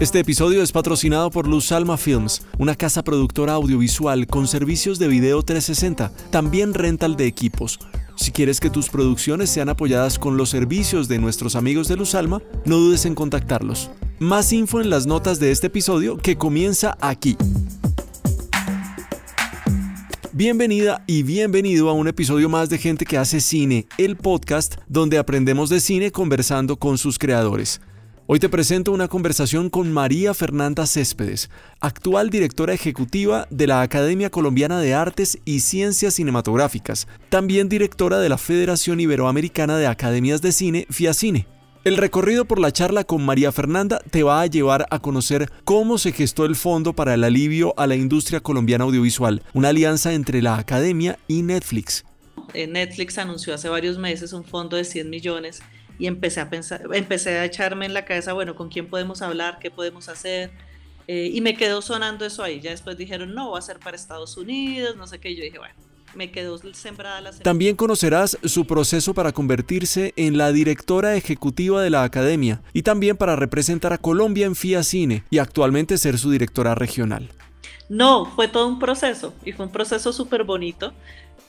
Este episodio es patrocinado por Luz Alma Films, una casa productora audiovisual con servicios de video 360, también rental de equipos. Si quieres que tus producciones sean apoyadas con los servicios de nuestros amigos de Luz Alma, no dudes en contactarlos. Más info en las notas de este episodio que comienza aquí. Bienvenida y bienvenido a un episodio más de Gente que hace cine, el podcast donde aprendemos de cine conversando con sus creadores. Hoy te presento una conversación con María Fernanda Céspedes, actual directora ejecutiva de la Academia Colombiana de Artes y Ciencias Cinematográficas, también directora de la Federación Iberoamericana de Academias de Cine, FIACINE. El recorrido por la charla con María Fernanda te va a llevar a conocer cómo se gestó el Fondo para el Alivio a la Industria Colombiana Audiovisual, una alianza entre la Academia y Netflix. Eh, Netflix anunció hace varios meses un fondo de 100 millones y empecé a pensar, empecé a echarme en la cabeza, bueno, ¿con quién podemos hablar? ¿Qué podemos hacer? Eh, y me quedó sonando eso ahí. Ya después dijeron, no, va a ser para Estados Unidos, no sé qué. Y yo dije, bueno, me quedó sembrada la semilla. También conocerás su proceso para convertirse en la directora ejecutiva de la academia y también para representar a Colombia en FIA Cine y actualmente ser su directora regional. No, fue todo un proceso y fue un proceso súper bonito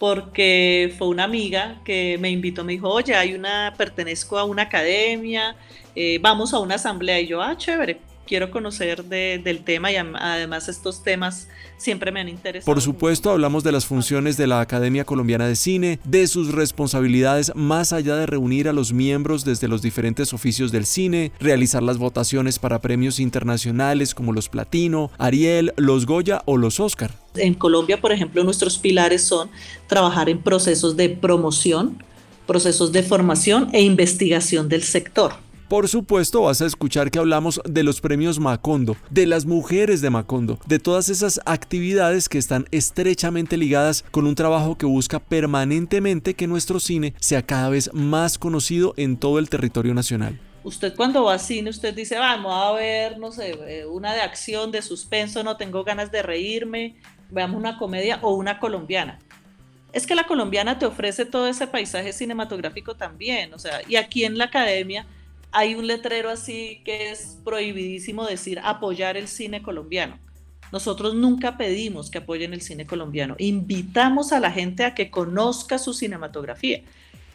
porque fue una amiga que me invitó, me dijo, oye, hay una, pertenezco a una academia, eh, vamos a una asamblea y yo, ah, chévere, quiero conocer del tema y además estos temas siempre me han interesado. Por supuesto, hablamos de las funciones de la Academia Colombiana de Cine, de sus responsabilidades más allá de reunir a los miembros desde los diferentes oficios del cine, realizar las votaciones para premios internacionales como los Platino, Ariel, los Goya o los Oscar. En Colombia, por ejemplo, nuestros pilares son trabajar en procesos de promoción, procesos de formación e investigación del sector. Por supuesto vas a escuchar que hablamos de los premios Macondo, de las mujeres de Macondo, de todas esas actividades que están estrechamente ligadas con un trabajo que busca permanentemente que nuestro cine sea cada vez más conocido en todo el territorio nacional. Usted cuando va a cine, usted dice, vamos a ver, no sé, eh, una de acción, de suspenso, no tengo ganas de reírme, veamos una comedia o una colombiana es que la colombiana te ofrece todo ese paisaje cinematográfico también, o sea, y aquí en la academia hay un letrero así que es prohibidísimo decir apoyar el cine colombiano. Nosotros nunca pedimos que apoyen el cine colombiano. Invitamos a la gente a que conozca su cinematografía,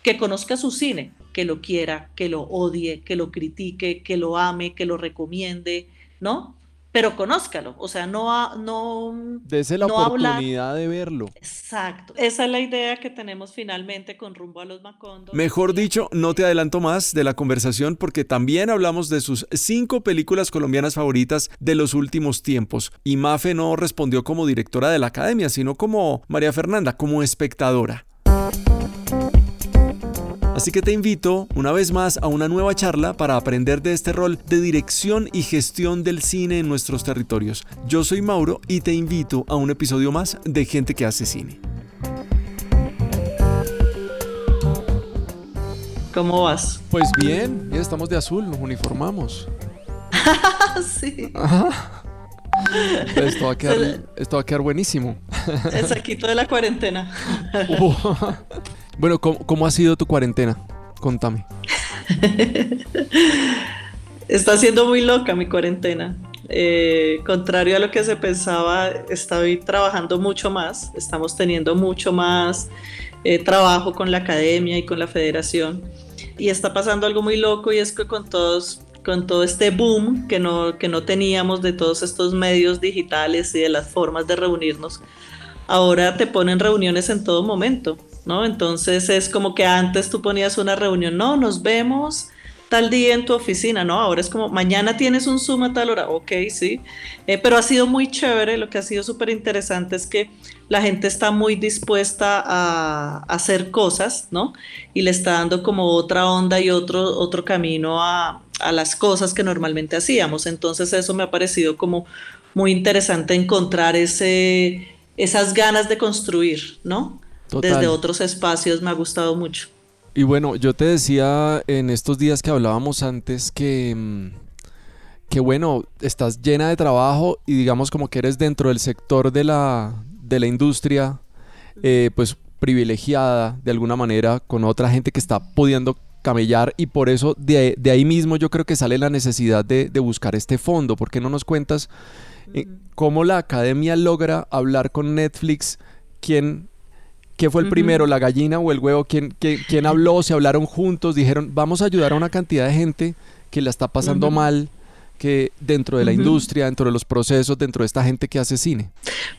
que conozca su cine, que lo quiera, que lo odie, que lo critique, que lo ame, que lo recomiende, ¿no? Pero conózcalo, o sea, no no Dese la oportunidad de verlo. Exacto, esa es la idea que tenemos finalmente con rumbo a los Macondo. Mejor dicho, no te adelanto más de la conversación porque también hablamos de sus cinco películas colombianas favoritas de los últimos tiempos. Y Mafe no respondió como directora de la academia, sino como María Fernanda, como espectadora. Así que te invito una vez más a una nueva charla para aprender de este rol de dirección y gestión del cine en nuestros territorios. Yo soy Mauro y te invito a un episodio más de Gente que hace cine. ¿Cómo vas? Pues bien, ya estamos de azul, nos uniformamos. sí. Esto va, a quedar, esto va a quedar buenísimo. El saquito de la cuarentena. Bueno, ¿cómo, ha sido tu cuarentena? Contame. Está siendo muy loca mi cuarentena. Eh, contrario a lo que se pensaba, estoy trabajando mucho más. Estamos teniendo mucho más eh, trabajo con la academia y con la federación. Y está pasando algo muy loco y es que con todos con todo este boom que no, que no teníamos de todos estos medios digitales y de las formas de reunirnos, ahora te ponen reuniones en todo momento. ¿No? Entonces es como que antes tú ponías una reunión, no, nos vemos tal día en tu oficina, ¿no? Ahora es como, mañana tienes un Zoom a tal hora, ok, sí, eh, pero ha sido muy chévere, lo que ha sido súper interesante es que la gente está muy dispuesta a, hacer cosas, ¿no? Y le está dando como otra onda y otro, otro camino a, a las cosas que normalmente hacíamos, entonces eso me ha parecido como muy interesante encontrar ese, esas ganas de construir, ¿no? Desde otros espacios me ha gustado mucho. Y bueno, yo te decía en estos días que hablábamos antes que, mm, que bueno, estás llena de trabajo y digamos como que eres dentro del sector de la, de la industria, eh, pues privilegiada de alguna manera con otra gente que está pudiendo camellar y por eso de, ahí mismo yo creo que sale la necesidad de, buscar este fondo. ¿Por qué no nos cuentas eh, cómo la academia logra hablar con Netflix? ¿Quién, ¿Qué fue el primero, la gallina o el huevo? ¿Quién, quién, habló? ¿Se hablaron juntos? Dijeron, vamos a ayudar a una cantidad de gente que la está pasando mal que dentro de la industria, dentro de los procesos, dentro de esta gente que hace cine?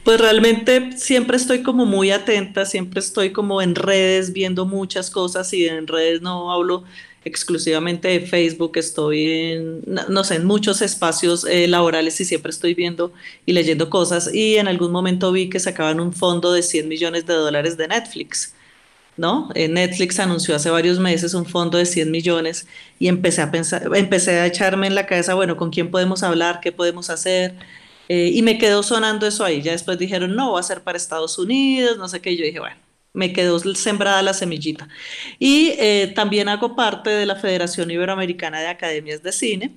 Pues realmente siempre estoy como muy atenta, siempre estoy como en redes viendo muchas cosas y en redes no hablo exclusivamente de Facebook, estoy en, no sé, en muchos espacios eh, laborales y siempre estoy viendo y leyendo cosas y en algún momento vi que sacaban un fondo de 100 millones de dólares de Netflix ¿no? Eh, Netflix anunció hace varios meses un fondo de 100 millones y empecé a pensar, empecé a echarme en la cabeza, bueno, ¿con quién podemos hablar? ¿Qué podemos hacer? Eh, y me quedó sonando eso ahí. Ya después dijeron, no, va a ser para Estados Unidos, no sé qué. yo dije, bueno, me quedó sembrada la semillita. Y eh, también hago parte de la Federación Iberoamericana de Academias de Cine.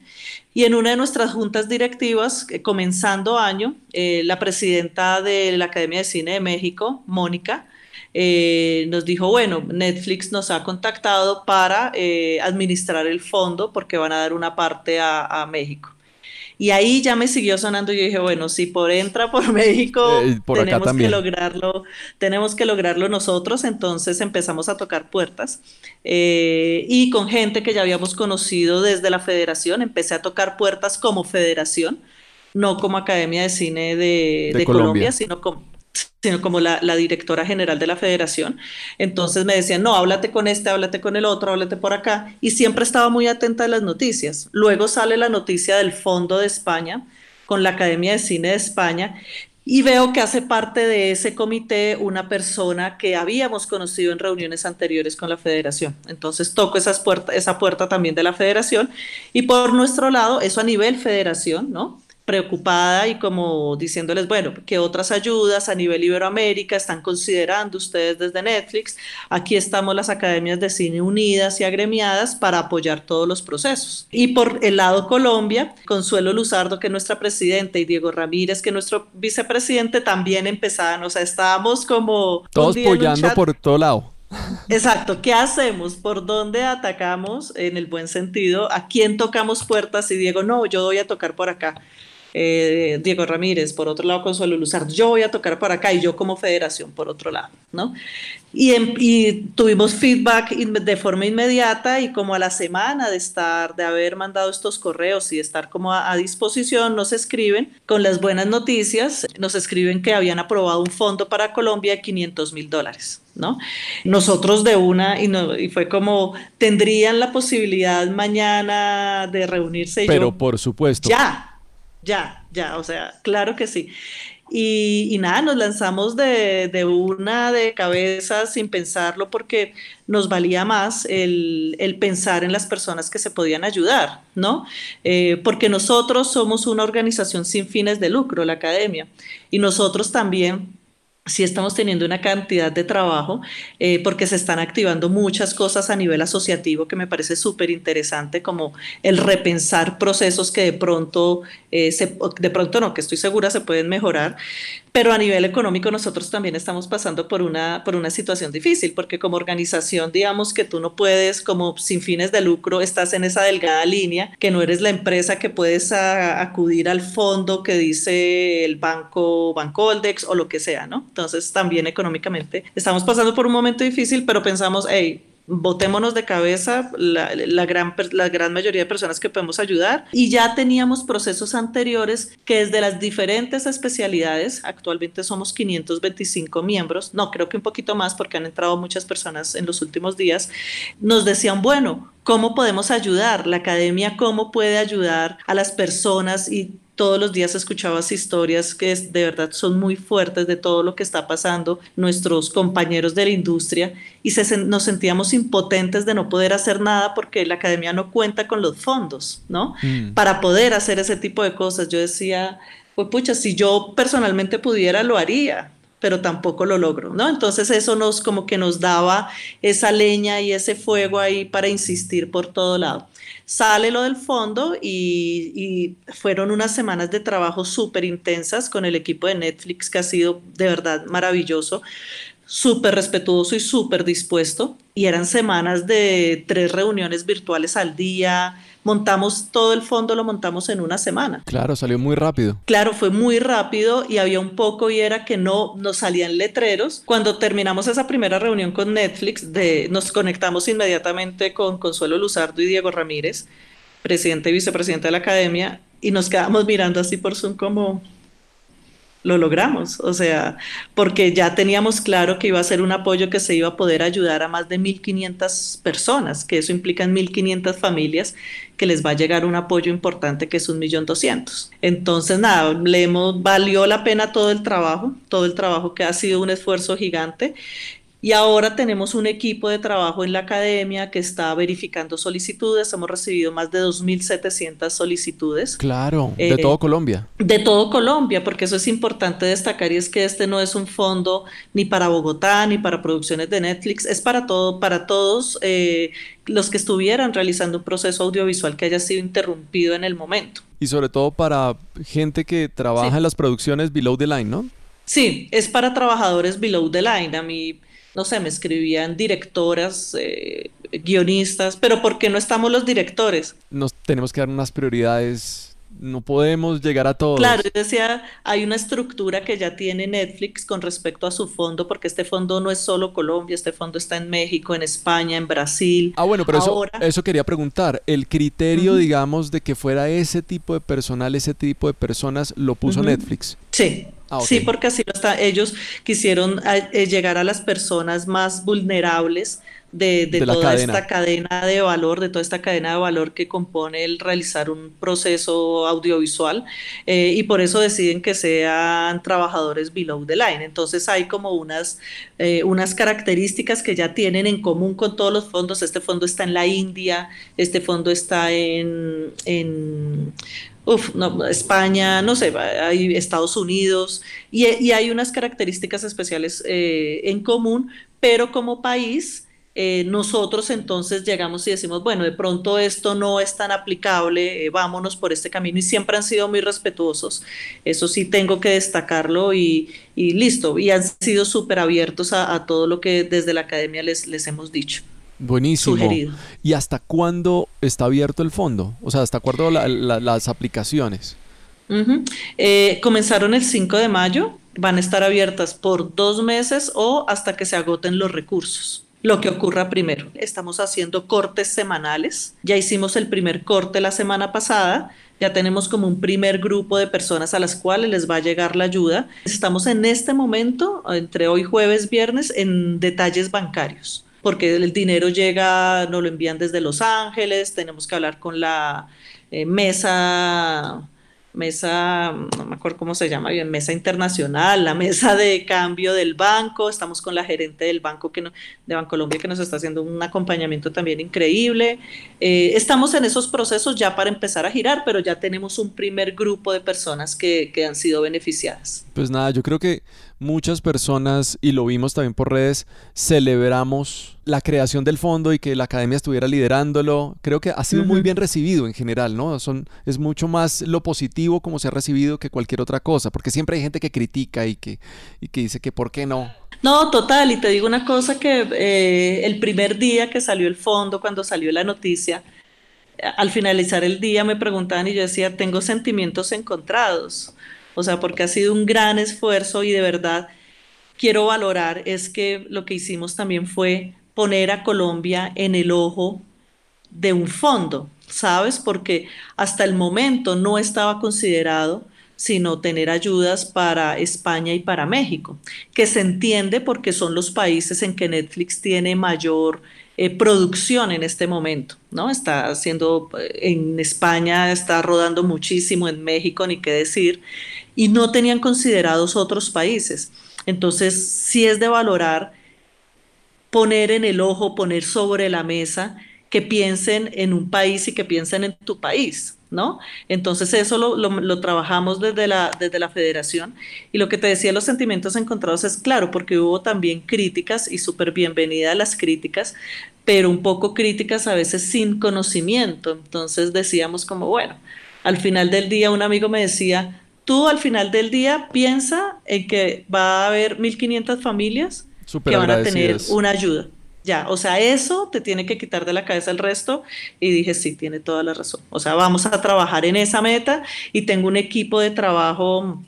Y en una de nuestras juntas directivas, comenzando año, la presidenta de la Academia de Cine de México, Mónica, eh, nos dijo, bueno, Netflix nos ha contactado para eh, administrar el fondo porque van a dar una parte a, México. Y ahí ya me siguió sonando y yo dije, bueno, si por entra por México, eh, tenemos que lograrlo, tenemos que lograrlo nosotros. Entonces empezamos a tocar puertas y con gente que ya habíamos conocido desde la federación, empecé a tocar puertas como federación, no como Academia de Cine de, Colombia, sino como, sino como la, directora general de la federación. Entonces me decían, no, háblate con este, háblate con el otro, háblate por acá. Y siempre estaba muy atenta a las noticias. Luego sale la noticia del Fondo de España con la Academia de Cine de España y veo que hace parte de ese comité una persona que habíamos conocido en reuniones anteriores con la federación. Entonces toco esas esa puerta también de la federación y por nuestro lado, eso a nivel federación, ¿no? Preocupada y como diciéndoles, bueno, ¿qué otras ayudas a nivel Iberoamérica están considerando ustedes desde Netflix? Aquí estamos las academias de cine unidas y agremiadas para apoyar todos los procesos. Y por el lado Colombia, Consuelo Luzardo, que es nuestra presidenta, y Diego Ramírez, que es nuestro vicepresidente, también empezaban, o sea, estábamos como... Todos apoyando por todo lado. Exacto, ¿qué hacemos? ¿Por dónde atacamos en el buen sentido? ¿A quién tocamos puertas? Y Diego, no, yo voy a tocar por acá. Eh, Diego Ramírez, por otro lado Consuelo Luzar, yo voy a tocar para acá y yo como federación por otro lado, ¿no? Y, tuvimos feedback de forma inmediata y como a la semana de estar, de haber mandado estos correos y estar como a, disposición, nos escriben con las buenas noticias, nos escriben que habían aprobado un fondo para Colombia de 500 mil dólares. ¿No? Nosotros de una, y, no, y fue como, tendrían la posibilidad mañana de reunirse. Pero por supuesto. Ya, ya, ya, o sea, claro que sí. Y, nada, nos lanzamos de, una de cabeza sin pensarlo porque nos valía más el, pensar en las personas que se podían ayudar, ¿no? Eh, porque nosotros somos una organización sin fines de lucro, la academia, y nosotros también sí estamos teniendo una cantidad de trabajo eh, porque se están activando muchas cosas a nivel asociativo que me parece súper interesante, como el repensar procesos que de pronto, eh, se, de pronto no, que estoy segura se pueden mejorar, pero a nivel económico nosotros también estamos pasando por una, por una situación difícil, porque como organización, digamos que tú no puedes, como sin fines de lucro, estás en esa delgada línea, que no eres la empresa que puedes acudir al fondo que dice el banco, Bancoldex o lo que sea, ¿no? Entonces también económicamente estamos pasando por un momento difícil, pero pensamos, hey, botémonos de cabeza la, gran, la gran mayoría de personas que podemos ayudar y ya teníamos procesos anteriores que desde las diferentes especialidades, actualmente somos 525 miembros, no creo que un poquito más porque han entrado muchas personas en los últimos días, nos decían, bueno, ¿cómo podemos ayudar? La academia, ¿cómo puede ayudar a las personas y todos los días escuchabas historias que de verdad son muy fuertes de todo lo que está pasando nuestros compañeros de la industria y se, nos sentíamos impotentes de no poder hacer nada porque la academia no cuenta con los fondos, ¿no? Mm. Para poder hacer ese tipo de cosas. Yo decía, pues pucha, si yo personalmente pudiera, lo haría, pero tampoco lo logro, ¿no? Entonces eso nos como que nos daba esa leña y ese fuego ahí para insistir por todo lado. Sale lo del fondo y, fueron unas semanas de trabajo súper intensas con el equipo de Netflix que ha sido de verdad maravilloso, súper respetuoso y súper dispuesto. y eran semanas de tres reuniones virtuales al día, montamos todo el fondo, lo montamos en una semana. Claro, salió muy rápido. Claro, fue muy rápido y había un poco y era que no nos salían letreros. Cuando terminamos esa primera reunión con Netflix, de, nos conectamos inmediatamente con Consuelo Luzardo y Diego Ramírez, presidente y vicepresidente de la academia, y nos quedamos mirando así por Zoom como, lo logramos, o sea, porque ya teníamos claro que iba a ser un apoyo que se iba a poder ayudar a más de 1.500 personas, que eso implica en 1.500 familias que les va a llegar un apoyo importante que es un millón doscientos. Entonces, nada, le valió la pena todo el trabajo, todo el trabajo que ha sido un esfuerzo gigante y ahora tenemos un equipo de trabajo en la academia que está verificando solicitudes. Hemos recibido más de 2.700 solicitudes. Claro, de eh, todo Colombia. De todo Colombia, porque eso es importante destacar y es que este no es un fondo ni para Bogotá ni para producciones de Netflix, es para todo, para todos eh, los que estuvieran realizando un proceso audiovisual que haya sido interrumpido en el momento. Y sobre todo para gente que trabaja en las producciones below the line, ¿no? Sí, es para trabajadores below the line. A mí no sé, me escribían directoras, eh, guionistas, pero ¿por qué no estamos los directores? Nos tenemos que dar unas prioridades no podemos llegar a todos. Claro, yo decía, hay una estructura que ya tiene Netflix con respecto a su fondo, porque este fondo no es solo Colombia, este fondo está en México, en España, en Brasil. Ah, bueno, pero eso, eso quería preguntar. El criterio, digamos, de que fuera ese tipo de personal, ese tipo de personas, lo puso Netflix. Sí, Ah, sí, porque así lo está. Ellos quisieron eh, llegar a las personas más vulnerables de, toda esta cadena de valor, de toda esta cadena de valor que compone el realizar un proceso audiovisual eh, y por eso deciden que sean trabajadores below the line. Entonces hay como unas, eh, unas características que ya tienen en común con todos los fondos. Este fondo está en la India, este fondo está en, en uf, no, España, no sé, hay Estados Unidos, y, hay unas características especiales eh, en común, pero como país, eh, nosotros entonces llegamos y decimos, bueno, de pronto esto no es tan aplicable, eh, vámonos por este camino, y siempre han sido muy respetuosos, eso sí tengo que destacarlo, y, listo, y han sido súper abiertos a, todo lo que desde la academia les, les hemos dicho. Buenísimo. ¿Y hasta cuándo está abierto el fondo? O sea, ¿hasta cuándo las aplicaciones? Eh, comenzaron el 5 de mayo, van a estar abiertas por dos meses o hasta que se agoten los recursos. Lo que ocurra primero. Estamos haciendo cortes semanales. Ya hicimos el primer corte la semana pasada. Ya tenemos como un primer grupo de personas a las cuales les va a llegar la ayuda. Estamos en este momento, entre hoy jueves, viernes, en detalles bancarios porque el dinero llega, nos lo envían desde Los Ángeles, tenemos que hablar con la eh, mesa mesa, no me acuerdo cómo se llama bien, mesa internacional, la mesa de cambio del banco, estamos con la gerente del banco que no, de Bancolombia que nos está haciendo un acompañamiento también increíble. Eh, estamos en esos procesos ya para empezar a girar, pero ya tenemos un primer grupo de personas que, que han sido beneficiadas. Pues nada, yo creo que muchas personas, y lo vimos también por redes, celebramos la creación del fondo y que la academia estuviera liderándolo. Creo que ha sido muy bien recibido en general, ¿no? Son, es mucho más lo positivo como se ha recibido que cualquier otra cosa, porque siempre hay gente que critica y que, y que dice que por qué no. No, total, y te digo una cosa que eh, el primer día que salió el fondo, cuando salió la noticia, al finalizar el día me preguntaban y yo decía, tengo sentimientos encontrados o sea, porque ha sido un gran esfuerzo y de verdad quiero valorar es que lo que hicimos también fue poner a Colombia en el ojo de un fondo, ¿sabes? Porque hasta el momento no estaba considerado sino tener ayudas para España y para México, que se entiende porque son los países en que Netflix tiene mayor eh, producción en este momento, ¿no? Está haciendo, eh, en España está rodando muchísimo, en México ni qué decir, y no tenían considerados otros países. Entonces, sí es de valorar poner en el ojo, poner sobre la mesa que piensen en un país y que piensen en tu país, ¿no? Entonces eso lo, trabajamos desde la, desde la federación y lo que te decía, los sentimientos encontrados es claro, porque hubo también críticas y súper bienvenidas las críticas, pero un poco críticas a veces sin conocimiento. Entonces decíamos como, bueno, al final del día un amigo me decía, tú al final del día piensa en que va a haber 1.500 familias que van a tener una ayuda. Ya, o sea, eso te tiene que quitar de la cabeza el resto. Y dije, sí, tiene toda la razón. O sea, vamos a trabajar en esa meta y tengo un equipo de trabajo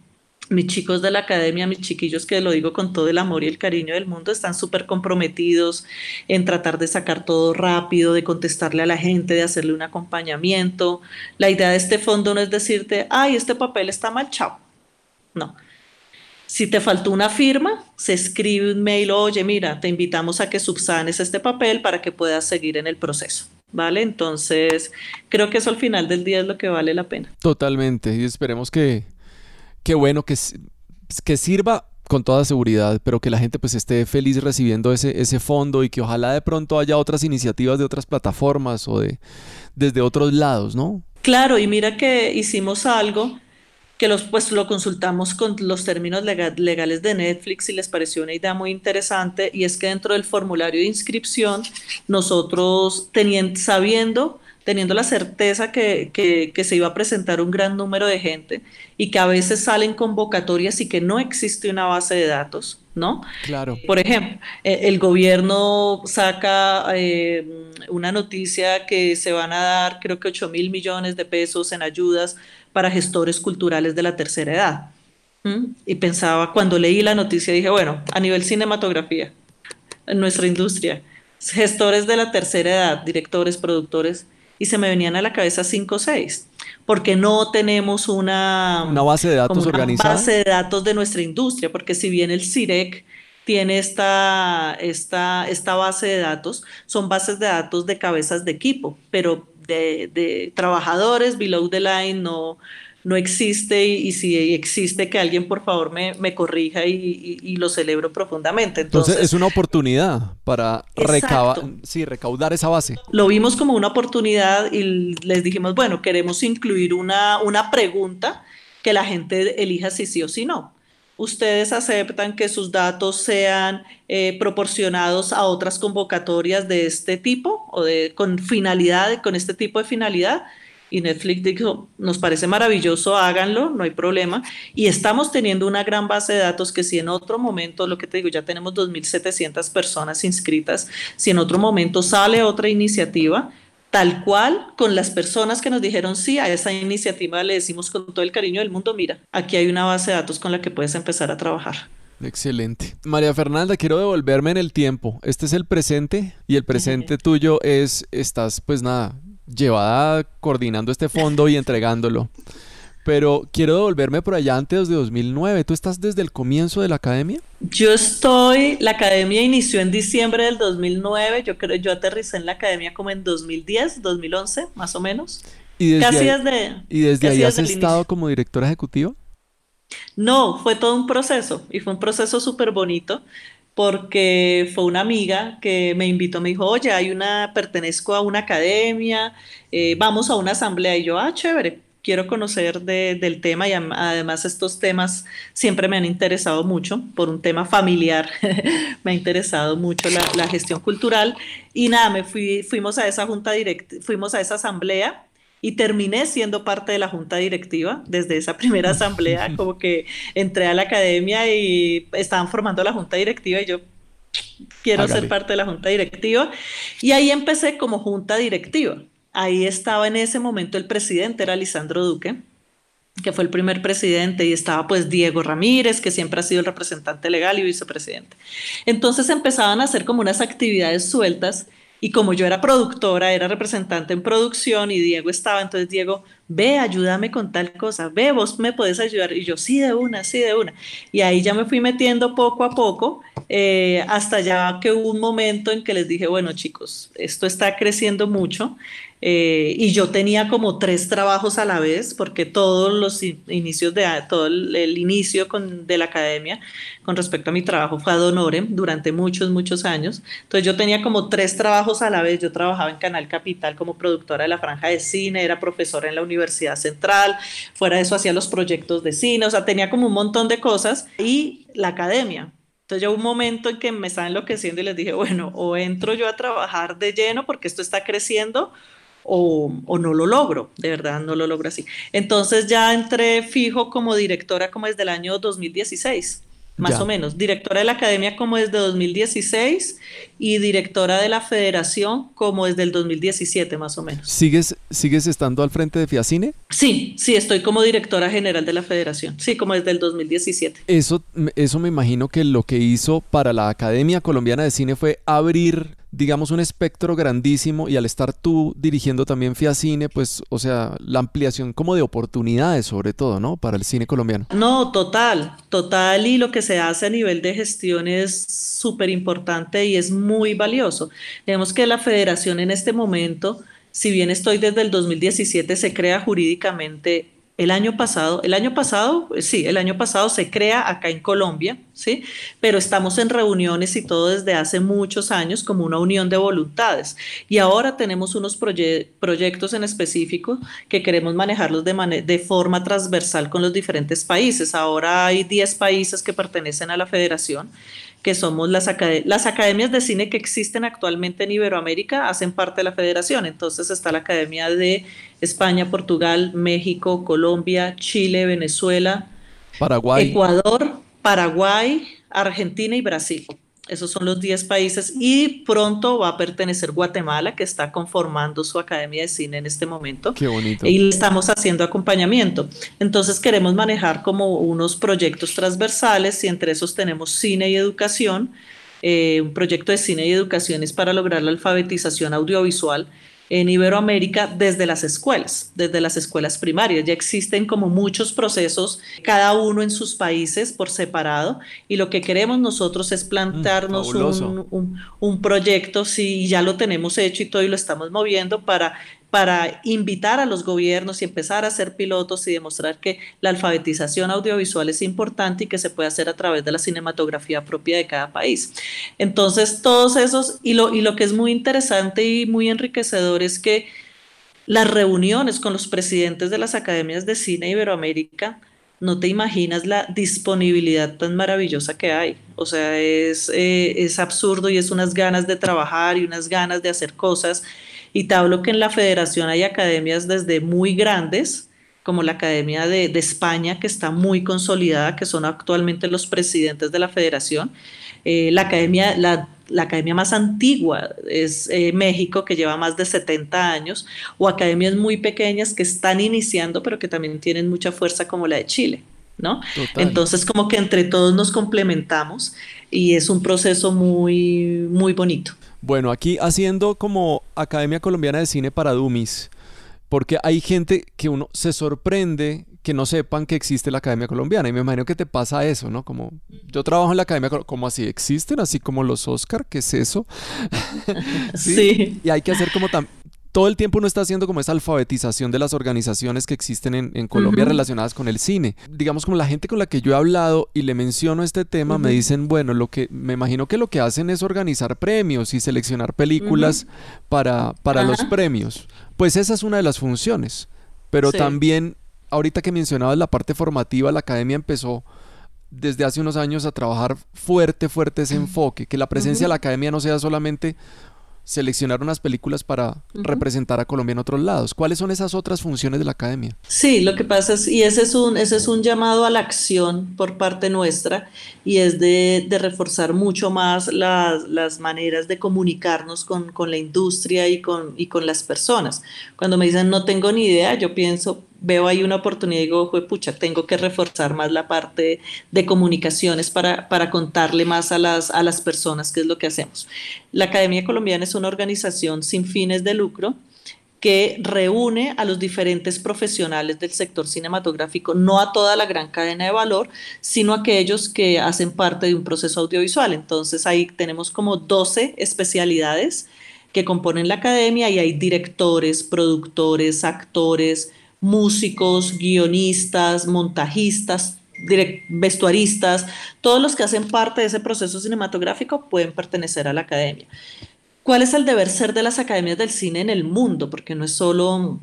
mis chicos de la academia, mis chiquillos, que lo digo con todo el amor y el cariño del mundo, están súper comprometidos en tratar de sacar todo rápido, de contestarle a la gente, de hacerle un acompañamiento. La idea de este fondo no es decirte, ay, este papel está mal, chao. No. Si te faltó una firma, se escribe un mail, oye, mira, te invitamos a que subsanes este papel para que puedas seguir en el proceso. ¿Vale? Entonces, creo que eso al final del día es lo que vale la pena. Totalmente. Y esperemos que, que bueno, que, que sirva con toda seguridad, pero que la gente pues esté feliz recibiendo ese, ese fondo y que ojalá de pronto haya otras iniciativas de otras plataformas o de desde otros lados, ¿no? Claro, y mira que hicimos algo que los, pues, lo consultamos con los términos legales de Netflix y les pareció una idea muy interesante y es que dentro del formulario de inscripción nosotros sabiendo teniendo la certeza que, que, se iba a presentar un gran número de gente y que a veces salen convocatorias y que no existe una base de datos, ¿no? Claro. Por ejemplo, e, el gobierno saca eh, una noticia que se van a dar, creo que 8 mil millones de pesos en ayudas para gestores culturales de la tercera edad. Y pensaba, cuando leí la noticia, dije, bueno, a nivel cinematografía, en nuestra industria, gestores de la tercera edad, directores, productores, y se me venían a la cabeza cinco o seis, porque no tenemos una, una base de datos organizada. base de datos de nuestra industria, porque si bien el CIREC tiene esta, esta, esta base de datos, son bases de datos de cabezas de equipo, pero de, trabajadores below the line no, no existe y, si existe que alguien por favor me, me corrija y, lo celebro profundamente. Entonces, es una oportunidad para sí, recaudar esa base. Lo vimos como una oportunidad y les dijimos, bueno, queremos incluir una, una pregunta que la gente elija si sí o si no ustedes aceptan que sus datos sean eh, proporcionados a otras convocatorias de este tipo o de con finalidad, con este tipo de finalidad. Y Netflix dijo, nos parece maravilloso, háganlo, no hay problema. Y estamos teniendo una gran base de datos que si en otro momento, lo que te digo, ya tenemos 2.700 personas inscritas, si en otro momento sale otra iniciativa, tal cual con las personas que nos dijeron sí a esa iniciativa, le decimos con todo el cariño del mundo, mira, aquí hay una base de datos con la que puedes empezar a trabajar. Excelente. María Fernanda, quiero devolverme en el tiempo. Este es el presente y el presente tuyo es, estás pues nada, llevada coordinando este fondo y entregándolo. Pero quiero devolverme por allá antes de 2009. ¿Tú estás desde el comienzo de la academia? Yo estoy, la academia inició en diciembre del 2009. Yo creo, yo aterricé en la academia como en 2010, 2011, más o menos. ¿Y desde casi ahí, desde, ¿y desde ahí has estado como directora ejecutiva? No, fue todo un proceso y fue un proceso súper bonito porque fue una amiga que me invitó, me dijo, oye, hay una, pertenezco a una academia, eh, vamos a una asamblea y yo, ah, chévere quiero conocer del tema y además estos temas siempre me han interesado mucho por un tema familiar, me ha interesado mucho la, gestión cultural. Y nada, me fui, fuimos a esa junta directa, fuimos a esa asamblea y terminé siendo parte de la junta directiva desde esa primera asamblea, como que entré a la academia y estaban formando la junta directiva y yo quiero ser parte de la junta directiva y ahí empecé como junta directiva. Ahí estaba en ese momento el presidente, era Lisandro Duque, que fue el primer presidente, y estaba pues Diego Ramírez, que siempre ha sido el representante legal y vicepresidente. Entonces empezaban a hacer como unas actividades sueltas y como yo era productora, era representante en producción y Diego estaba, entonces Diego, ve, ayúdame con tal cosa, ve, vos me podés ayudar. Y yo, sí, de una, sí, de una. Y ahí ya me fui metiendo poco a poco, eh, hasta ya que hubo un momento en que les dije, bueno chicos, esto está creciendo mucho. Eh, y yo tenía como tres trabajos a la vez, porque todos los inicios de todo el, inicio con, de la academia con respecto a mi trabajo fue ad honorem durante muchos, muchos años. Entonces yo tenía como tres trabajos a la vez. Yo trabajaba en Canal Capital como productora de la franja de cine, era profesora en la Universidad Central, fuera de eso hacía los proyectos de cine, o sea, tenía como un montón de cosas y la academia. Entonces ya un momento en que me estaba enloqueciendo y les dije, bueno, o entro yo a trabajar de lleno porque esto está creciendo o, no lo logro, de verdad no lo logro así. Entonces ya entré fijo como directora como desde el año 2016. más o menos. Directora de la academia como desde 2016 y directora de la federación como desde el 2017 más o menos. ¿Sigues, ¿Sigues estando al frente de Fiacine? Sí, sí, estoy como directora general de la federación, sí, como desde el 2017. Eso, eso me imagino que lo que hizo para la Academia Colombiana de Cine fue abrir digamos, un espectro grandísimo y al estar tú dirigiendo también Fiacine, pues, o sea, la ampliación como de oportunidades sobre todo, ¿no? Para el cine colombiano. No, total, total y lo que se hace a nivel de gestión es súper importante y es muy valioso. Vemos que la federación en este momento, si bien estoy desde el 2017, se crea jurídicamente el año pasado, el año pasado, sí, el año pasado se crea acá en Colombia, ¿sí? Pero estamos en reuniones y todo desde hace muchos años como una unión de voluntades. Y ahora tenemos unos proyectos en específico que queremos manejarlos de, de forma transversal con los diferentes países. Ahora hay 10 países que pertenecen a la federación que somos las, las academias de cine que existen actualmente en Iberoamérica, hacen parte de la federación. Entonces está la Academia de España, Portugal, México, Colombia, Chile, Venezuela, Paraguay. Ecuador, Paraguay, Argentina y Brasil. Esos son los 10 países y pronto va a pertenecer Guatemala, que está conformando su Academia de Cine en este momento. Qué bonito. Y estamos haciendo acompañamiento. Entonces queremos manejar como unos proyectos transversales y entre esos tenemos cine y educación. Eh, un proyecto de cine y educación es para lograr la alfabetización audiovisual en Iberoamérica desde las escuelas, desde las escuelas primarias. Ya existen como muchos procesos, cada uno en sus países por separado, y lo que queremos nosotros es plantarnos mm, un, un, proyecto, si ya lo tenemos hecho y todo y lo estamos moviendo para para invitar a los gobiernos y empezar a ser pilotos y demostrar que la alfabetización audiovisual es importante y que se puede hacer a través de la cinematografía propia de cada país. Entonces, todos esos, y lo, y lo que es muy interesante y muy enriquecedor es que las reuniones con los presidentes de las academias de cine Iberoamérica, no te imaginas la disponibilidad tan maravillosa que hay. O sea, es, eh, es absurdo y es unas ganas de trabajar y unas ganas de hacer cosas y te hablo que en la federación hay academias desde muy grandes, como la Academia de, España, que está muy consolidada, que son actualmente los presidentes de la federación. Eh, la, academia, la, academia más antigua es eh, México, que lleva más de 70 años, o academias muy pequeñas que están iniciando, pero que también tienen mucha fuerza, como la de Chile. ¿no? Entonces, como que entre todos nos complementamos y es un proceso muy, muy bonito. Bueno, aquí haciendo como Academia Colombiana de Cine para Dummies, porque hay gente que uno se sorprende que no sepan que existe la Academia Colombiana. Y me imagino que te pasa eso, ¿no? Como yo trabajo en la Academia, como así existen, así como los Oscar, ¿qué es eso? ¿Sí? Y hay que hacer como tan todo el tiempo uno está haciendo como esa alfabetización de las organizaciones que existen en, Colombia relacionadas con el cine. Digamos como la gente con la que yo he hablado y le menciono este tema me dicen, bueno, lo que me imagino que lo que hacen es organizar premios y seleccionar películas para, para los premios. Pues esa es una de las funciones. Pero también, ahorita que mencionabas la parte formativa, la academia empezó desde hace unos años a trabajar fuerte, fuerte ese enfoque, que la presencia de la academia no sea solamente seleccionar unas películas para representar a Colombia en otros lados. ¿Cuáles son esas otras funciones de la academia? Sí, lo que pasa es, y ese es un, ese es un llamado a la acción por parte nuestra, y es de, reforzar mucho más las, las maneras de comunicarnos con, con, la industria y con, y con las personas. Cuando me dicen no tengo ni idea, yo pienso, veo ahí una oportunidad y digo, pucha, tengo que reforzar más la parte de comunicaciones para, para contarle más a las, a las personas qué es lo que hacemos. La Academia Colombiana es una organización sin fines de lucro que reúne a los diferentes profesionales del sector cinematográfico, no a toda la gran cadena de valor, sino a aquellos que hacen parte de un proceso audiovisual. Entonces ahí tenemos como 12 especialidades que componen la academia y hay directores, productores, actores, músicos, guionistas, montajistas, vestuaristas, todos los que hacen parte de ese proceso cinematográfico pueden pertenecer a la academia. ¿Cuál es el deber ser de las academias del cine en el mundo? Porque no es solo,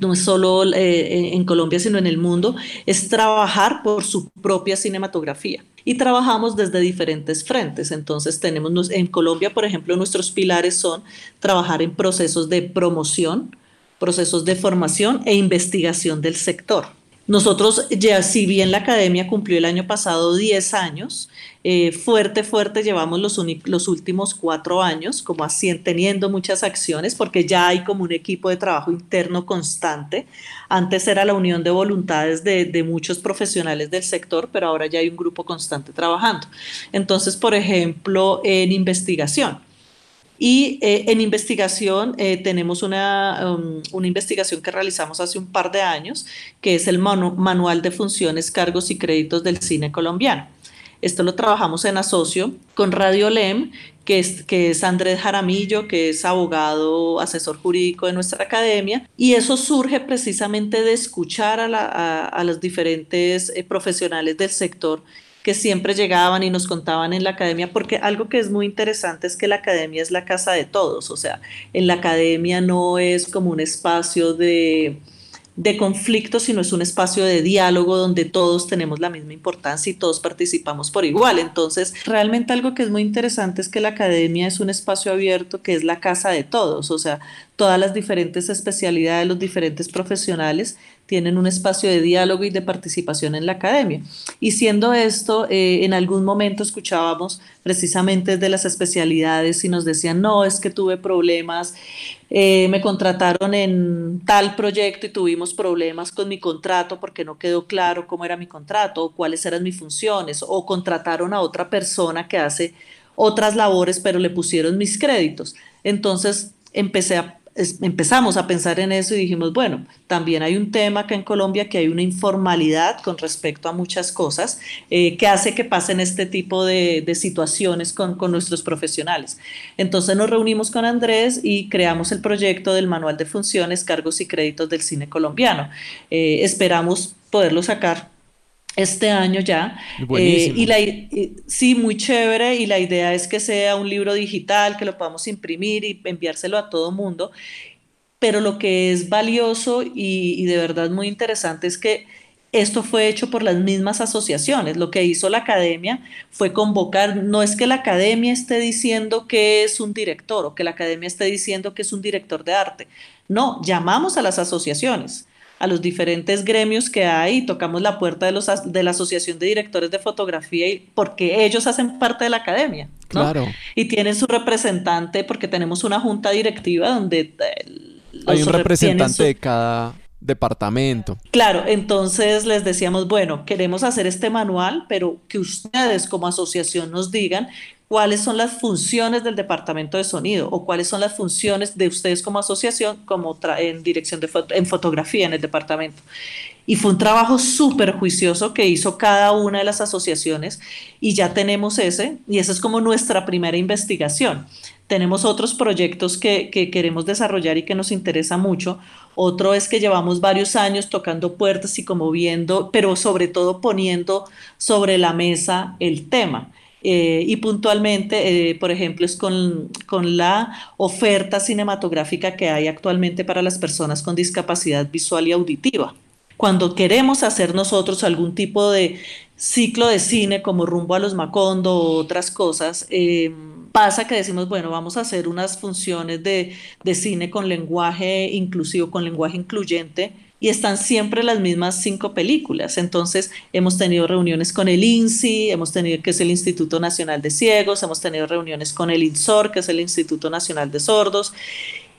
no es solo eh, en Colombia, sino en el mundo, es trabajar por su propia cinematografía. Y trabajamos desde diferentes frentes. Entonces tenemos en Colombia, por ejemplo, nuestros pilares son trabajar en procesos de promoción, procesos de formación e investigación del sector. nosotros ya, si bien la academia cumplió el año pasado 10 años, eh, fuerte, fuerte llevamos los, últimos cuatro años, como así, teniendo muchas acciones, porque ya hay como un equipo de trabajo interno constante. Antes era la unión de voluntades de, de muchos profesionales del sector, pero ahora ya hay un grupo constante trabajando. Entonces, por ejemplo, en investigación y eh, en investigación eh, tenemos una, um, una, investigación que realizamos hace un par de años, que es el Manual de Funciones, Cargos y Créditos del Cine Colombiano. Esto lo trabajamos en asocio con Radio LEM, que es, que es Andrés Jaramillo, que es abogado, asesor jurídico de nuestra academia, y eso surge precisamente de escuchar a, a los diferentes eh, profesionales del sector que siempre llegaban y nos contaban en la academia, porque algo que es muy interesante es que la academia es la casa de todos, o sea, en la academia no es como un espacio de, de conflicto, sino es un espacio de diálogo donde todos tenemos la misma importancia y todos participamos por igual. Entonces, realmente algo que es muy interesante es que la academia es un espacio abierto que es la casa de todos, o sea, todas las diferentes especialidades, los diferentes profesionales tienen un espacio de diálogo y de participación en la academia. Y siendo esto, eh, en algún momento escuchábamos precisamente de las especialidades y nos decían, no, es que tuve problemas, eh, me contrataron en tal proyecto y tuvimos problemas con mi contrato porque no quedó claro cómo era mi contrato o cuáles eran mis funciones, o contrataron a otra persona que hace otras labores, pero le pusieron mis créditos. Entonces empecé a empezamos a pensar en eso y dijimos, bueno, también hay un tema acá en Colombia que hay una informalidad con respecto a muchas cosas eh, que hace que pasen este tipo de, situaciones con, nuestros profesionales. Entonces nos reunimos con Andrés y creamos el proyecto del Manual de Funciones, Cargos y Créditos del Cine Colombiano. Eh, esperamos poderlo sacar este año ya. Eh, y la, sí, muy chévere. Y la idea es que sea un libro digital, que lo podamos imprimir y enviárselo a todo mundo. Pero lo que es valioso y, y de verdad muy interesante es que esto fue hecho por las mismas asociaciones. Lo que hizo la academia fue convocar, no es que la academia esté diciendo que es un director o que la academia esté diciendo que es un director de arte. No, llamamos a las asociaciones a los diferentes gremios que hay, tocamos la puerta de, los, de la Asociación de Directores de Fotografía y, porque ellos hacen parte de la academia. Claro. Y tienen su representante porque tenemos una junta directiva donde... Eh, hay un representante de cada departamento. Claro, entonces les decíamos, bueno, queremos hacer este manual, pero que ustedes como asociación nos digan cuáles son las funciones del departamento de sonido o cuáles son las funciones de ustedes como asociación como en dirección de en fotografía en el departamento. Y fue un trabajo súper juicioso que hizo cada una de las asociaciones y ya tenemos ese y esa es como nuestra primera investigación. Tenemos otros proyectos que, que queremos desarrollar y que nos interesa mucho. Otro es que llevamos varios años tocando puertas y como viendo, pero sobre todo poniendo sobre la mesa el tema. Eh, y puntualmente, eh, por ejemplo, es con, con, la oferta cinematográfica que hay actualmente para las personas con discapacidad visual y auditiva. Cuando queremos hacer nosotros algún tipo de ciclo de cine como rumbo a los Macondo o otras cosas, eh, pasa que decimos, bueno, vamos a hacer unas funciones de, de cine con lenguaje inclusivo, con lenguaje incluyente, y están siempre las mismas cinco películas. Entonces, hemos tenido reuniones con el INSI, hemos tenido que es el Instituto Nacional de Ciegos, hemos tenido reuniones con el INSOR, que es el Instituto Nacional de Sordos,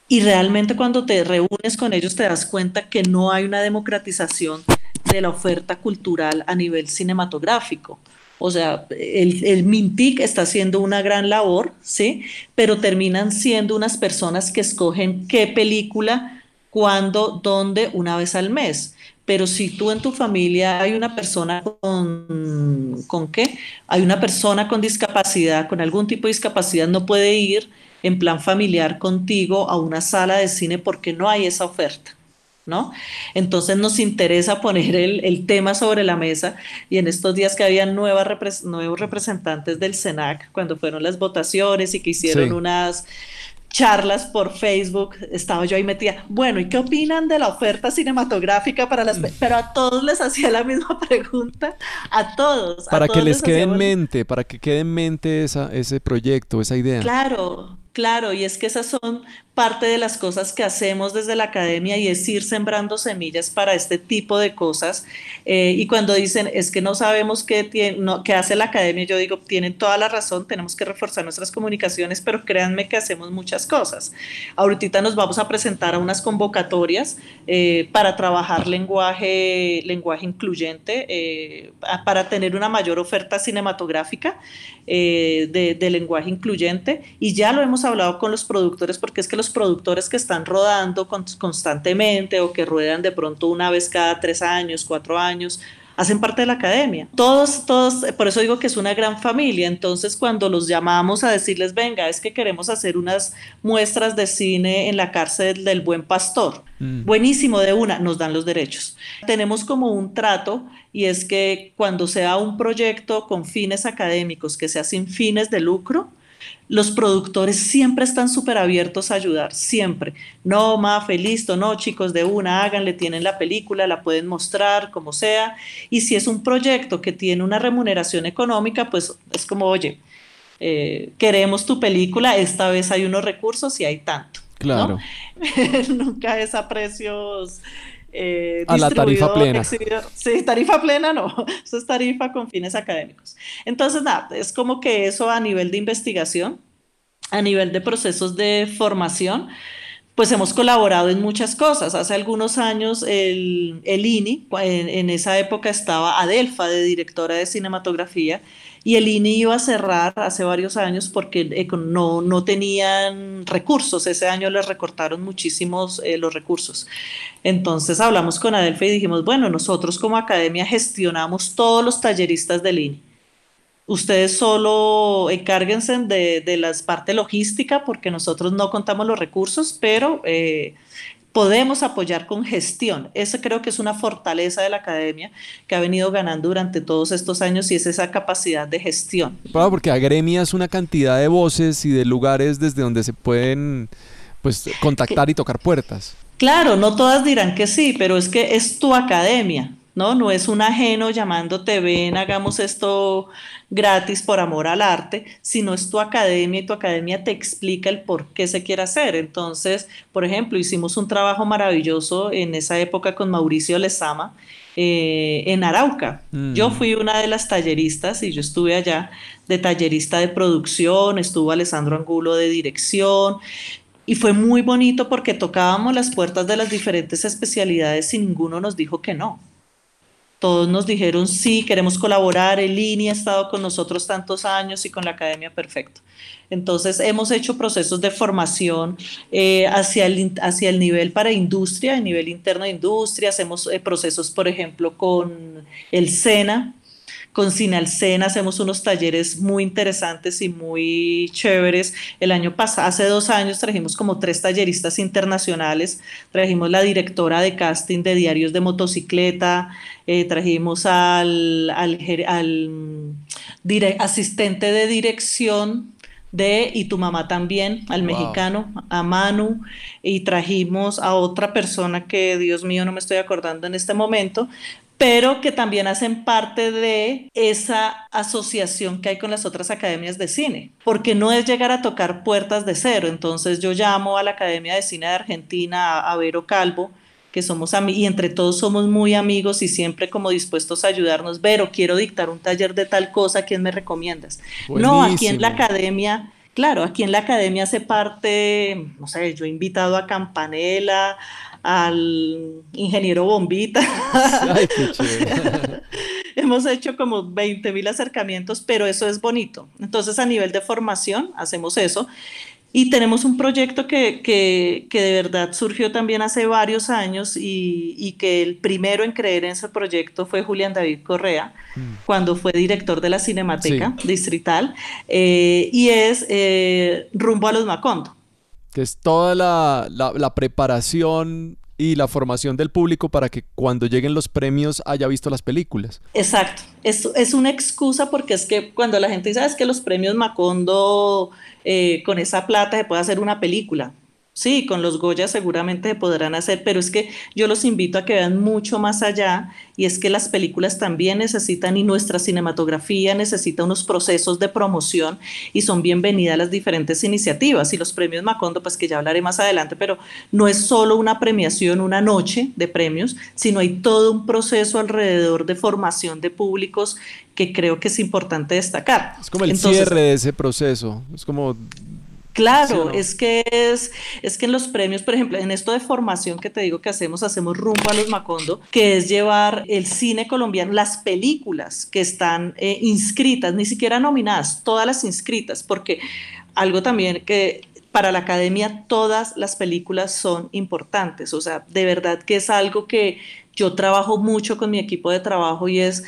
y realmente cuando te reúnes con ellos te das cuenta que no hay una democratización de la oferta cultural a nivel cinematográfico. O sea, el, el, MINTIC está haciendo una gran labor, ¿sí? Pero terminan siendo unas personas que escogen qué película cuándo, dónde, una vez al mes. Pero si tú en tu familia hay una persona con, ¿con qué? Hay una persona con discapacidad, con algún tipo de discapacidad, no puede ir en plan familiar contigo a una sala de cine porque no hay esa oferta. ¿No? Entonces nos interesa poner el, tema sobre la mesa y en estos días que había nuevas nuevos representantes del SENAC, cuando fueron las votaciones y que hicieron unas, charlas por Facebook, estaba yo ahí metida, bueno, ¿y qué opinan de la oferta cinematográfica para las... Pero a todos les hacía la misma pregunta, a todos. Para que les, quede en mente, para que quede en mente esa, ese proyecto, esa idea. Claro, claro, y es que esas son parte de las cosas que hacemos desde la academia y es ir sembrando semillas para este tipo de cosas. Eh, y cuando dicen es que no sabemos qué, hace la academia, yo digo, tienen toda la razón, tenemos que reforzar nuestras comunicaciones, pero créanme que hacemos muchas cosas. Ahorita nos vamos a presentar a unas convocatorias eh, para trabajar lenguaje, lenguaje incluyente, eh, para tener una mayor oferta cinematográfica de, de lenguaje incluyente. Y ya lo hemos hablado con los productores porque es que los productores que están rodando constantemente o que ruedan de pronto una vez cada tres años, cuatro años, hacen parte de la academia. Todos, todos, por eso digo que es una gran familia. Entonces, cuando los llamamos a decirles, venga, es que queremos hacer unas muestras de cine en la cárcel del Buen Pastor. Mm. Buenísimo, de una, nos dan los derechos. Tenemos como un trato y es que cuando sea un proyecto con fines académicos, que sea sin fines de lucro, los productores siempre están súper abiertos a ayudar, siempre. No, ma, listo, no, chicos, de una, háganle, tienen la película, la pueden mostrar, como sea. Y si es un proyecto que tiene una remuneración económica, pues es como, oye, eh, queremos tu película, esta vez hay unos recursos y hay tanto. Claro. Nunca es a precios eh, a la tarifa plena. Sí, tarifa plena no, eso es tarifa con fines académicos. Entonces, nada, es como que eso a nivel de investigación, a nivel de procesos de formación, pues hemos colaborado en muchas cosas. Hace algunos años el, el INI, en, esa época estaba Adelfa de directora de cinematografía, y el INI iba a cerrar hace varios años porque eh, no, no tenían recursos. Ese año les recortaron muchísimos eh, los recursos. Entonces hablamos con Adelfa y dijimos, bueno, nosotros como academia gestionamos todos los talleristas del INI. Ustedes solo encárguense de, de la parte logística porque nosotros no contamos los recursos, pero eh, podemos apoyar con gestión. Eso creo que es una fortaleza de la academia que ha venido ganando durante todos estos años y es esa capacidad de gestión. porque agremias una cantidad de voces y de lugares desde donde se pueden pues contactar y tocar puertas. Claro, no todas dirán que sí, pero es que es tu academia. ¿No? No es un ajeno llamándote, ven, hagamos esto gratis por amor al arte, sino es tu academia y tu academia te explica el por qué se quiere hacer. Entonces, por ejemplo, hicimos un trabajo maravilloso en esa época con Mauricio Lezama. Eh, en Arauca. Mm. Yo fui una de las talleristas y yo estuve allá de tallerista de producción, estuvo Alessandro Angulo de dirección, y fue muy bonito porque tocábamos las puertas de las diferentes especialidades y ninguno nos dijo que no todos nos dijeron sí, queremos colaborar, el INI ha estado con nosotros tantos años y con la academia perfecto. Entonces hemos hecho procesos de formación eh, hacia, el, hacia el nivel para industria, el nivel interno de industria, hacemos eh, procesos, por ejemplo, con el SENA, con Sinalcena hacemos unos talleres muy interesantes y muy chéveres. El año pasado, hace dos años, trajimos como tres talleristas internacionales. Trajimos la directora de casting de diarios de motocicleta, eh, trajimos al, al, asistente de dirección de Y tu mamá también, al mexicano, a Manu, y trajimos a otra persona que, Dios mío, no me estoy acordando en este momento, pero que también hacen parte de esa asociación que hay con las otras academias de cine, porque no es llegar a tocar puertas de cero. Entonces yo llamo a la Academia de Cine de Argentina, a, Vero Calvo, que somos amigos y entre todos somos muy amigos y siempre como dispuestos a ayudarnos. Vero, quiero dictar un taller de tal cosa, ¿quién me recomiendas? No, aquí en la academia Claro, aquí en la academia hace parte, no sé, yo he invitado a Campanella, al ingeniero Bombita. Hemos hecho como 20 mil acercamientos, pero eso es bonito. Entonces, a nivel de formación, hacemos eso. Y tenemos un proyecto que, que, que, de verdad surgió también hace varios años y, y, que el primero en creer en ese proyecto fue Julián David Correa, mm. cuando fue director de la Cinemateca Distrital, eh, y es eh, Rumbo a los Macondo. Que es toda la, la, preparación y la formación del público para que cuando lleguen los premios haya visto las películas. Exacto, es, es una excusa porque es que cuando la gente dice, ah, es que los premios Macondo eh, con esa plata se puede hacer una película. Sí, con los Goya seguramente podrán hacer, pero es que yo los invito a que vean mucho más allá y es que las películas también necesitan y nuestra cinematografía necesita unos procesos de promoción y son bienvenidas las diferentes iniciativas y los premios Macondo, pues que ya hablaré más adelante, pero no es solo una premiación, una noche de premios, sino hay todo un proceso alrededor de formación de públicos que creo que es importante destacar. Es como el cierre de ese proceso, es como Claro, es que es, es que en los premios, por ejemplo, en esto de formación que te digo que hacemos, hacemos rumbo a los Macondo, que es llevar el cine colombiano, las películas que están eh, inscritas, ni siquiera nominadas, todas las inscritas, porque algo también que para la academia todas las películas son importantes, o sea, de verdad que es algo que yo trabajo mucho con mi equipo de trabajo y es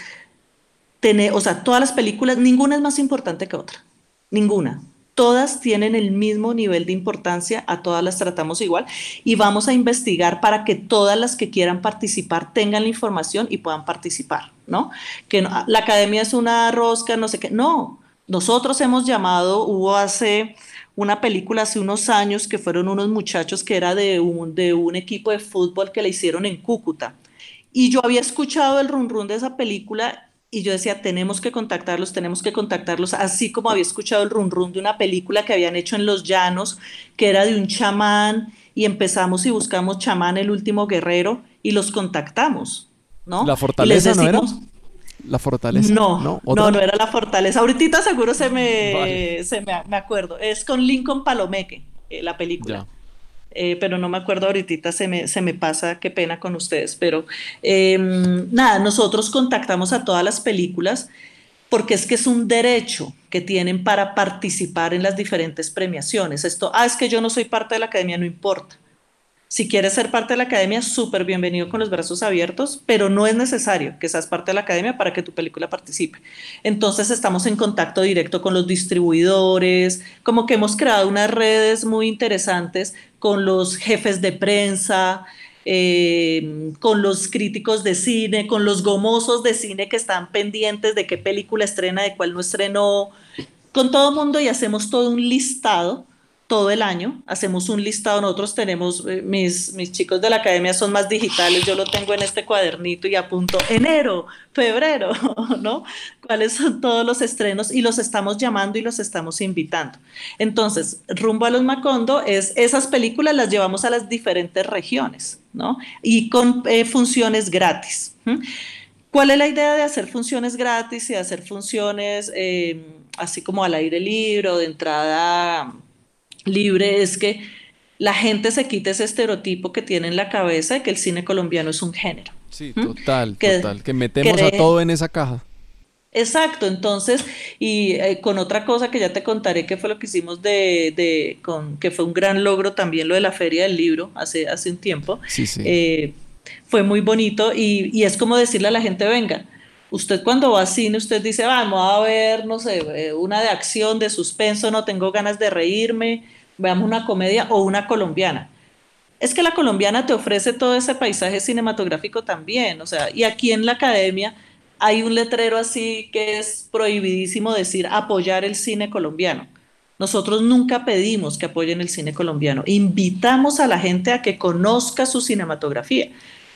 tener, o sea, todas las películas, ninguna es más importante que otra, ninguna todas tienen el mismo nivel de importancia, a todas las tratamos igual y vamos a investigar para que todas las que quieran participar tengan la información y puedan participar, ¿no? Que la academia es una rosca, no sé qué, no, nosotros hemos llamado, hubo hace una película hace unos años que fueron unos muchachos que era de un, equipo de fútbol que le hicieron en Cúcuta. Y yo había escuchado el run run de esa película y yo decía, tenemos que contactarlos, tenemos que contactarlos, así como había escuchado el run run de una película que habían hecho en Los Llanos, que era de un chamán, y empezamos y buscamos chamán, el último guerrero, y los contactamos, ¿no? La fortaleza, ¿no era? La fortaleza. No, no, no, era la fortaleza. Ahorita seguro se me, se me, me, acuerdo. Es con Lincoln Palomeque, eh, la película. Eh, pero no me acuerdo ahorita, se me, se me pasa, qué pena con ustedes, pero em, nada, nosotros contactamos a todas las películas porque es que es un derecho que tienen para participar en las diferentes premiaciones. Esto, ah, es que yo no soy parte de la academia, no importa. Si quieres ser parte de la academia, súper bienvenido con los brazos abiertos, pero no es necesario que seas parte de la academia para que tu película participe. Entonces estamos en contacto directo con los distribuidores, como que hemos creado unas redes muy interesantes con los jefes de prensa, eh, con los críticos de cine, con los gomosos de cine que están pendientes de qué película estrena, de cuál no estrenó, con todo el mundo y hacemos todo un listado todo el año, hacemos un listado, nosotros tenemos, eh, mis, mis chicos de la academia son más digitales, yo lo tengo en este cuadernito y apunto enero, febrero, ¿no? ¿Cuáles son todos los estrenos? Y los estamos llamando y los estamos invitando. Entonces, rumbo a los Macondo es, esas películas las llevamos a las diferentes regiones, ¿no? Y con eh, funciones gratis. ¿Cuál es la idea de hacer funciones gratis y de hacer funciones eh, así como al aire libre o de entrada libre es que la gente se quite ese estereotipo que tiene en la cabeza de que el cine colombiano es un género. Sí, total, total, que metemos a todo en esa caja. Exacto, entonces, y eh, con otra cosa que ya te contaré que fue lo que hicimos de, de con, que fue un gran logro también lo de la feria del libro hace, hace un tiempo. Sí, sí. Eh, fue muy bonito y, y, es como decirle a la gente, venga, usted cuando va a cine, usted dice, vamos a ver, no sé, eh, una de acción, de suspenso, no tengo ganas de reírme, veamos una comedia o una colombiana. Es que la colombiana te ofrece todo ese paisaje cinematográfico también, o sea, y aquí en la academia hay un letrero así que es prohibidísimo decir apoyar el cine colombiano. Nosotros nunca pedimos que apoyen el cine colombiano, invitamos a la gente a que conozca su cinematografía,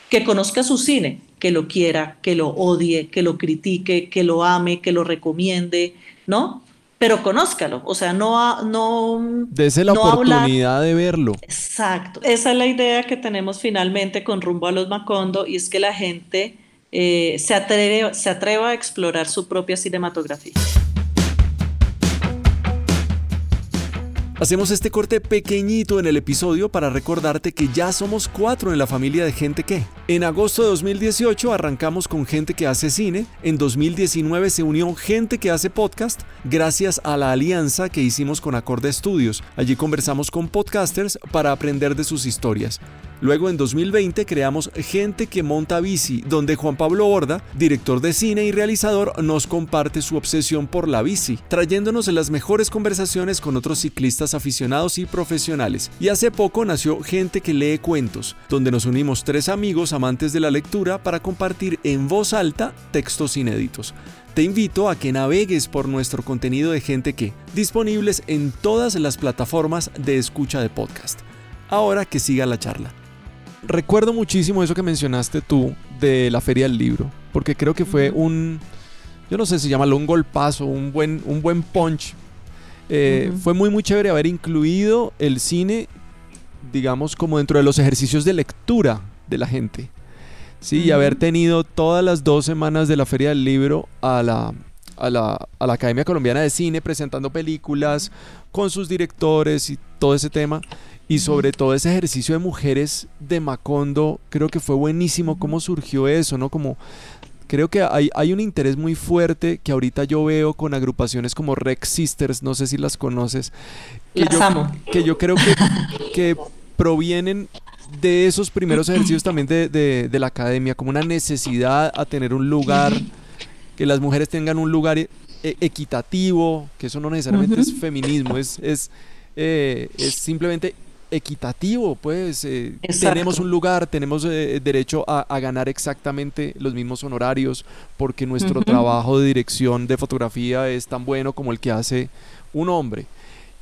que conozca su cine, que lo quiera, que lo odie, que lo critique, que lo ame, que lo recomiende, ¿no? Pero conózcalo, o sea, no... no Dese la oportunidad de verlo. Exacto, esa es la idea que tenemos finalmente con rumbo a los Macondo y es que la gente eh, se, atreve, se atreva a explorar su propia cinematografía. Hacemos este corte pequeñito en el episodio para recordarte que ya somos cuatro en la familia de Gente que. En agosto de 2018 arrancamos con Gente que hace cine, en 2019 se unió Gente que hace podcast gracias a la alianza que hicimos con Acorde Studios. Allí conversamos con podcasters para aprender de sus historias. Luego en 2020 creamos Gente que monta bici, donde Juan Pablo Borda, director de cine y realizador, nos comparte su obsesión por la bici, trayéndonos las mejores conversaciones con otros ciclistas aficionados y profesionales. Y hace poco nació Gente que lee cuentos, donde nos unimos tres amigos amantes de la lectura para compartir en voz alta textos inéditos. Te invito a que navegues por nuestro contenido de Gente que, disponibles en todas las plataformas de escucha de podcast. Ahora que siga la charla. Recuerdo muchísimo eso que mencionaste tú de la Feria del Libro, porque creo que fue un, yo no sé si llama un golpazo, un buen, un buen punch. Eh, fue muy, muy chévere haber incluido el cine, digamos, como dentro de los ejercicios de lectura de la gente. Sí, y haber tenido todas las dos semanas de la Feria del Libro a la, a la, a la Academia Colombiana de Cine presentando películas con sus directores y todo ese tema. Y sobre todo ese ejercicio de mujeres de Macondo, creo que fue buenísimo cómo surgió eso, ¿no? Como creo que hay, hay un interés muy fuerte que ahorita yo veo con agrupaciones como Rex Sisters, no sé si las conoces. Que las yo, amo. Que yo creo que, que provienen de esos primeros ejercicios también de, de, la academia, como una necesidad a tener un lugar, que las mujeres tengan un lugar e, equitativo, que eso no necesariamente es feminismo, es, es, eh, es simplemente equitativo, pues eh, tenemos un lugar, tenemos eh, derecho a, ganar exactamente los mismos honorarios, porque nuestro trabajo de dirección de fotografía es tan bueno como el que hace un hombre.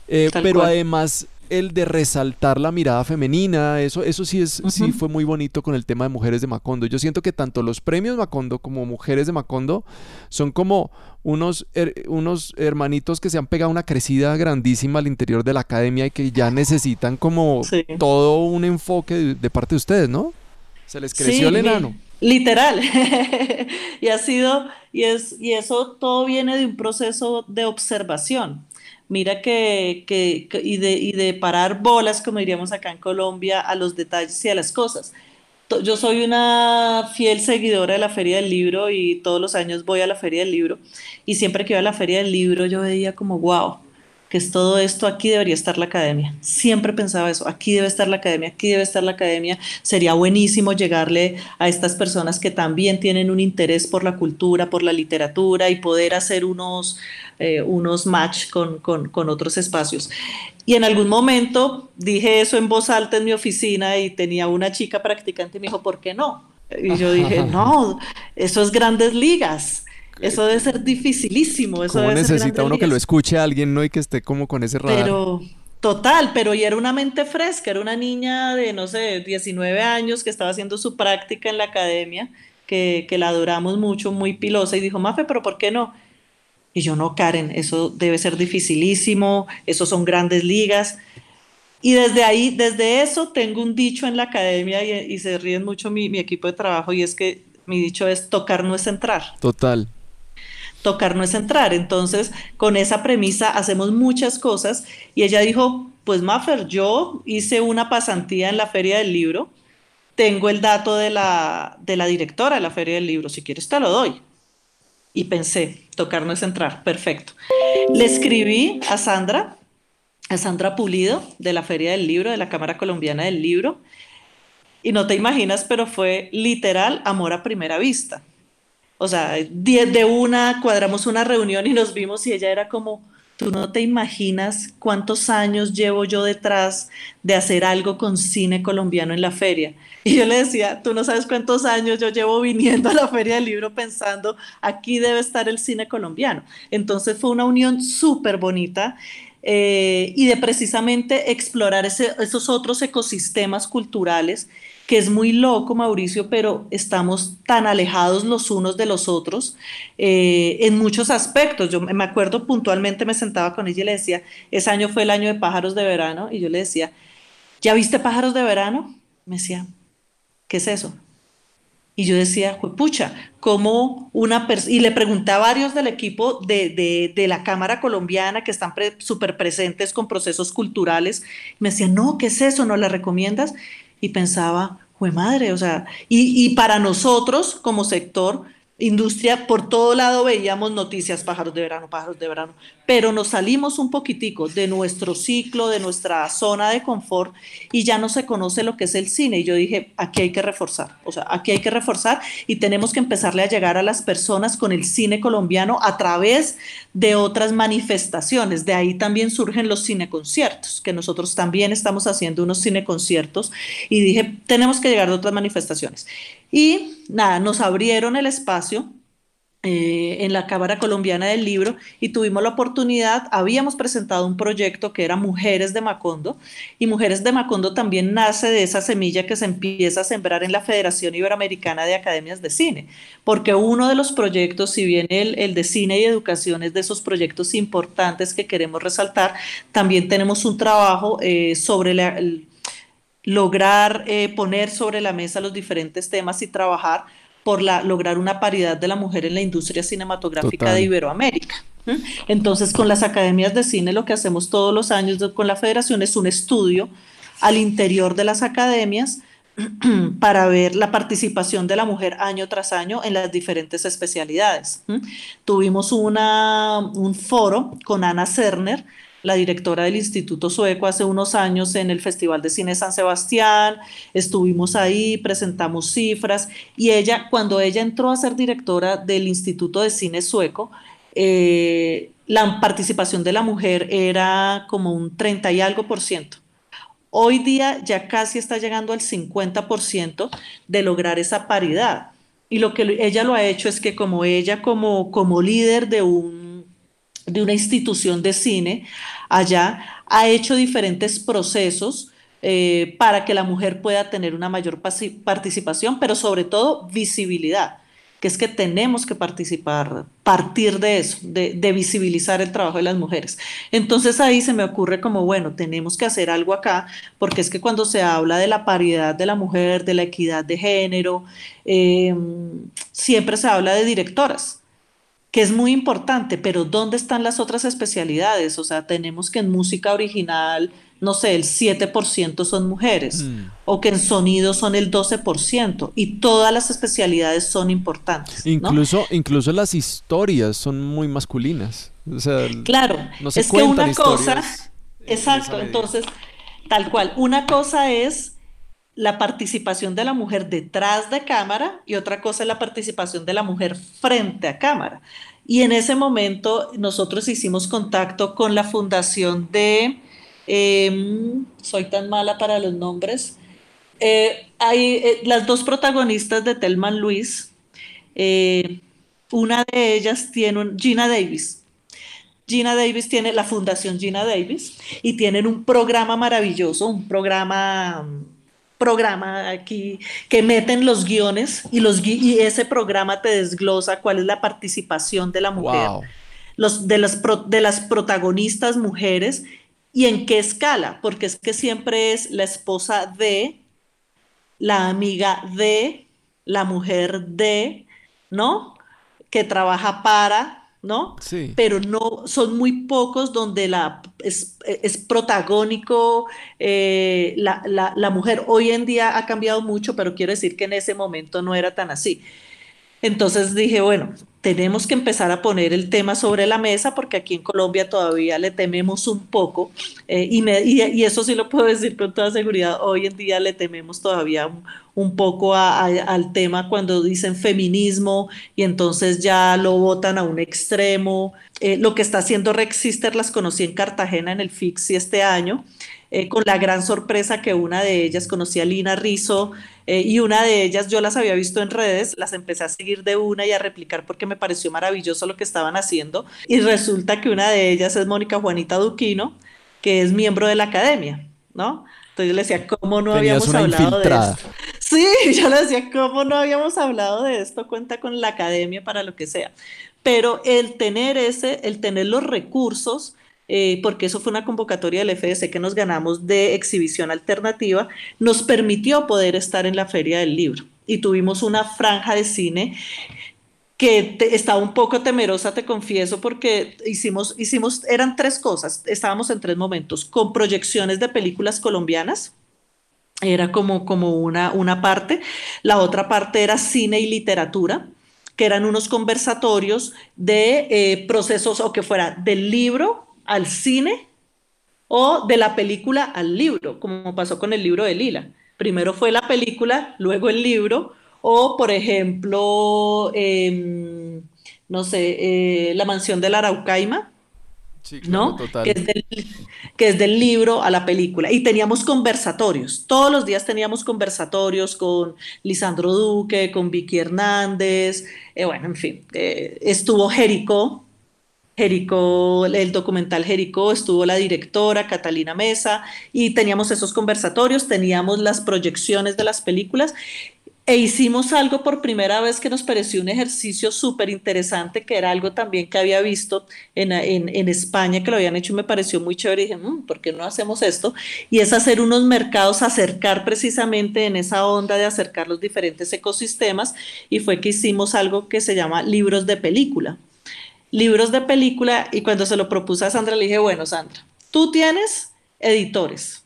Eh, pero además el de resaltar la mirada femenina, eso, eso sí, es, sí fue muy bonito con el tema de Mujeres de Macondo. Yo siento que tanto los premios Macondo como Mujeres de Macondo son como unos, unos hermanitos que se han pegado una crecida grandísima al interior de la academia y que ya necesitan como todo un enfoque de, parte de ustedes, ¿no? Se les creció el enano. Literal. y ha sido, y, es, y eso todo viene de un proceso de observación mira que, y, de, y de parar bolas, como diríamos acá en Colombia, a los detalles y a las cosas. Yo soy una fiel seguidora de la Feria del Libro y todos los años voy a la Feria del Libro y siempre que iba a la Feria del Libro yo veía como, wow, que es todo esto, aquí debería estar la academia. Siempre pensaba eso, aquí debe estar la academia, aquí debe estar la academia. Sería buenísimo llegarle a estas personas que también tienen un interés por la cultura, por la literatura y poder hacer unos, eh, unos match con, con, con otros espacios. Y en algún momento dije eso en voz alta en mi oficina y tenía una chica practicante y me dijo, ¿por qué no? Y yo dije, no, eso es grandes ligas. Eso debe ser dificilísimo. Eso ¿Cómo necesita uno que lo escuche a alguien, no? Y que esté como con ese radar. Pero, total, pero y era una mente fresca, era una niña de, no sé, 19 años que estaba haciendo su práctica en la academia, que, que la adoramos mucho, muy pilosa, y dijo, Mafe, pero ¿por qué no? Y yo, no, Karen, eso debe ser dificilísimo, eso son grandes ligas. Y desde ahí, desde eso, tengo un dicho en la academia y, y se ríen mucho mi, mi equipo de trabajo, y es que mi dicho es, tocar no es entrar. Total tocar no es entrar. Entonces, con esa premisa hacemos muchas cosas y ella dijo, pues Maffer, yo hice una pasantía en la feria del libro, tengo el dato de la, de la directora de la feria del libro, si quieres te lo doy. Y pensé, tocar no es entrar, perfecto. Le escribí a Sandra, a Sandra Pulido, de la feria del libro, de la Cámara Colombiana del Libro, y no te imaginas, pero fue literal amor a primera vista o sea, de una, cuadramos una reunión y nos vimos y ella era como, tú no te imaginas cuántos años llevo yo detrás de hacer algo con cine colombiano en la feria. Y yo le decía, tú no sabes cuántos años yo llevo viniendo a la feria del libro pensando, aquí debe estar el cine colombiano. Entonces fue una unión súper bonita. Eh, y de precisamente explorar esos otros ecosistemas culturales que es muy loco, Mauricio, pero estamos tan alejados los unos de los otros eh, en muchos aspectos. Yo me acuerdo puntualmente, me sentaba con ella y le decía, ese año fue el año de pájaros de verano, y yo le decía, ¿ya viste pájaros de verano? Me decía, ¿qué es eso? Y yo decía, pucha, ¿cómo una persona, y le pregunté a varios del equipo de, de, de la Cámara Colombiana que están súper presentes con procesos culturales, me decían, no, ¿qué es eso? ¿No la recomiendas? Y pensaba, fue madre, o sea, y, y para nosotros como sector, industria, por todo lado veíamos noticias, pájaros de verano, pájaros de verano, pero nos salimos un poquitico de nuestro ciclo, de nuestra zona de confort y ya no se conoce lo que es el cine. Y yo dije, aquí hay que reforzar, o sea, aquí hay que reforzar y tenemos que empezarle a llegar a las personas con el cine colombiano a través de otras manifestaciones. De ahí también surgen los cineconciertos, que nosotros también estamos haciendo unos cineconciertos y dije, tenemos que llegar a otras manifestaciones. Y nada, nos abrieron el espacio eh, en la Cámara Colombiana del Libro y tuvimos la oportunidad, habíamos presentado un proyecto que era Mujeres de Macondo y Mujeres de Macondo también nace de esa semilla que se empieza a sembrar en la Federación Iberoamericana de Academias de Cine, porque uno de los proyectos, si bien el, el de cine y educación es de esos proyectos importantes que queremos resaltar, también tenemos un trabajo eh, sobre la, lograr eh, poner sobre la mesa los diferentes temas y trabajar por la, lograr una paridad de la mujer en la industria cinematográfica de Iberoamérica. Entonces, con las academias de cine, lo que hacemos todos los años con la federación es un estudio al interior de las academias para ver la participación de la mujer año tras año en las diferentes especialidades. Tuvimos una, un foro con Ana Cerner, la directora del Instituto Sueco hace unos años en el Festival de Cine San Sebastián, estuvimos ahí, presentamos cifras y ella, cuando ella entró a ser directora del Instituto de Cine Sueco, eh, la participación de la mujer era como un 30 y algo por ciento. Hoy día ya casi está llegando al 50% de lograr esa paridad. Y lo que ella lo ha hecho es que como ella, como, como líder de un de una institución de cine allá, ha hecho diferentes procesos eh, para que la mujer pueda tener una mayor participación, pero sobre todo visibilidad, que es que tenemos que participar, partir de eso, de, visibilizar el trabajo de las mujeres. Entonces ahí se me ocurre como, bueno, tenemos que hacer algo acá, porque es que cuando se habla de la paridad de la mujer, de la equidad de género, eh, siempre se habla de directoras que es muy importante, pero ¿dónde están las otras especialidades? O sea, tenemos que en música original, no sé, el 7% son mujeres, mm. o que en sonido son el 12%, y todas las especialidades son importantes. Incluso, incluso las historias son muy masculinas. O sea, claro, no se es que una cosa, exacto, entonces, tal cual, una cosa es la participación de la mujer detrás de cámara y otra cosa es la participación de la mujer frente a cámara. Y en ese momento nosotros hicimos contacto con la fundación de, em, soy tan mala para los nombres, eh, hay eh, las dos protagonistas de Telman Luis, eh, una de ellas tiene un, Gina Davis, Gina Davis tiene la Fundación Gina Davis y tienen un programa maravilloso, un programa programa aquí que meten los guiones y, los, y ese programa te desglosa cuál es la participación de la mujer, los, de, las de las protagonistas mujeres y en qué escala, porque es que siempre es la esposa de, la amiga de, la mujer de, ¿no? Que trabaja para, ¿no? Sí. Pero no, son muy pocos donde la, es, protagónico eh, la, la, mujer. Hoy en día ha cambiado mucho, pero quiero decir que en ese momento no era tan así. Entonces dije, bueno, tenemos que empezar a poner el tema sobre la mesa porque aquí en Colombia todavía le tememos un poco eh, y, y, eso sí lo puedo decir con toda seguridad, hoy en día le tememos todavía un, poco al tema cuando dicen feminismo y entonces ya lo votan a un extremo. Eh, lo que está haciendo Rex Sister las conocí en Cartagena en el FIXI este año. Eh, con la gran sorpresa que una de ellas, conocí a Lina Rizzo, eh, y una de ellas yo las había visto en redes, las empecé a seguir de una y a replicar porque me pareció maravilloso lo que estaban haciendo. Y resulta que una de ellas es Mónica Juanita Duquino, que es miembro de la academia, ¿no? Entonces yo le decía, ¿cómo no habíamos hablado de esto? Sí, yo le decía, ¿cómo no habíamos hablado de esto? Cuenta con la academia para lo que sea. Pero el tener ese, el tener los recursos, eh, porque eso fue una convocatoria del FDC que nos ganamos de exhibición alternativa, nos permitió poder estar en la Feria del Libro. Y tuvimos una franja de cine que estaba un poco temerosa, te confieso, porque hicimos, hicimos, eran tres cosas, estábamos en tres momentos, con proyecciones de películas colombianas, era como, como una, una parte, la otra parte era cine y literatura, que eran unos conversatorios de eh, procesos o que fuera del libro al cine o de la película al libro, como pasó con el libro de Lila. Primero fue la película, luego el libro, o por ejemplo, em, no sé, eh, La mansión de la Araucaima, ¿no? Que es, del, que es, del, libro a la película. Y teníamos conversatorios, todos los días teníamos conversatorios con Lisandro Duque, con Vicky Hernández, eh, bueno, en fin, eh, estuvo Jericó, Jericó, el documental Jericó, estuvo la directora Catalina Mesa y teníamos esos conversatorios, teníamos las proyecciones de las películas e hicimos algo por primera vez que nos pareció un ejercicio súper interesante, que era algo también que había visto en, en, España, que lo habían hecho y me pareció muy chévere. Y dije, mm, ¿por qué no hacemos esto? Y es hacer unos mercados, acercar precisamente en esa onda de acercar los diferentes ecosistemas. Y fue que hicimos algo que se llama libros de película. Libros de película, y cuando se lo propuse a Sandra, le dije, bueno, Sandra, tú tienes editores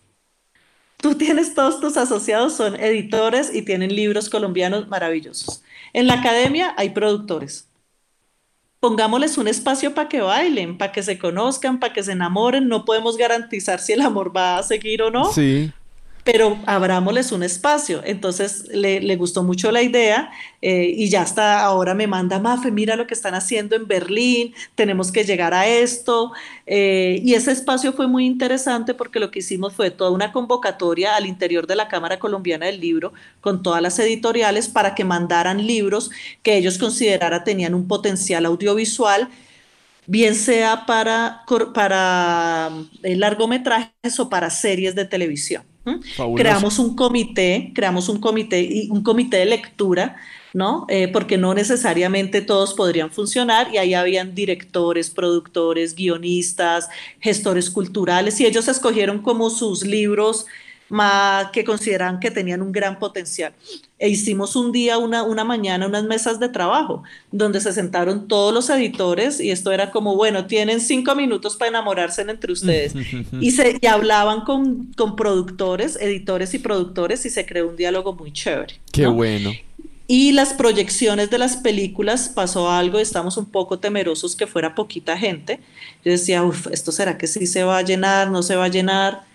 Tú tienes todos tus asociados, son editores y tienen libros colombianos maravillosos. En la academia hay productores. Pongámosles un espacio para que bailen, para que se conozcan, para que se enamoren. No podemos garantizar si el amor va a seguir o no. Sí pero abrámosles un espacio. Entonces le, gustó mucho la idea eh, y ya hasta ahora me manda, Mafe, mira lo que están haciendo en Berlín, tenemos que llegar a esto. Eh, y ese espacio fue muy interesante porque lo que hicimos fue toda una convocatoria al interior de la Cámara Colombiana del Libro con todas las editoriales para que mandaran libros que ellos consideraran tenían un potencial audiovisual bien sea para, eh, largometrajes o para series de televisión. Creamos un comité, creamos un comité, un comité de lectura, ¿no? Eh, porque no necesariamente todos podrían funcionar y ahí habían directores, productores, guionistas, gestores culturales y ellos escogieron como sus libros más que consideran que tenían un gran potencial. E hicimos un día, una, una mañana, unas mesas de trabajo, donde se sentaron todos los editores y esto era como, bueno, tienen cinco minutos para enamorarse entre ustedes. y, se, y hablaban con, con productores, editores y productores y se creó un diálogo muy chévere. Qué bueno. Y las proyecciones de las películas pasó algo, estamos un poco temerosos que fuera poquita gente. Yo decía, uff, ¿esto será que sí se va a llenar, no se va a llenar?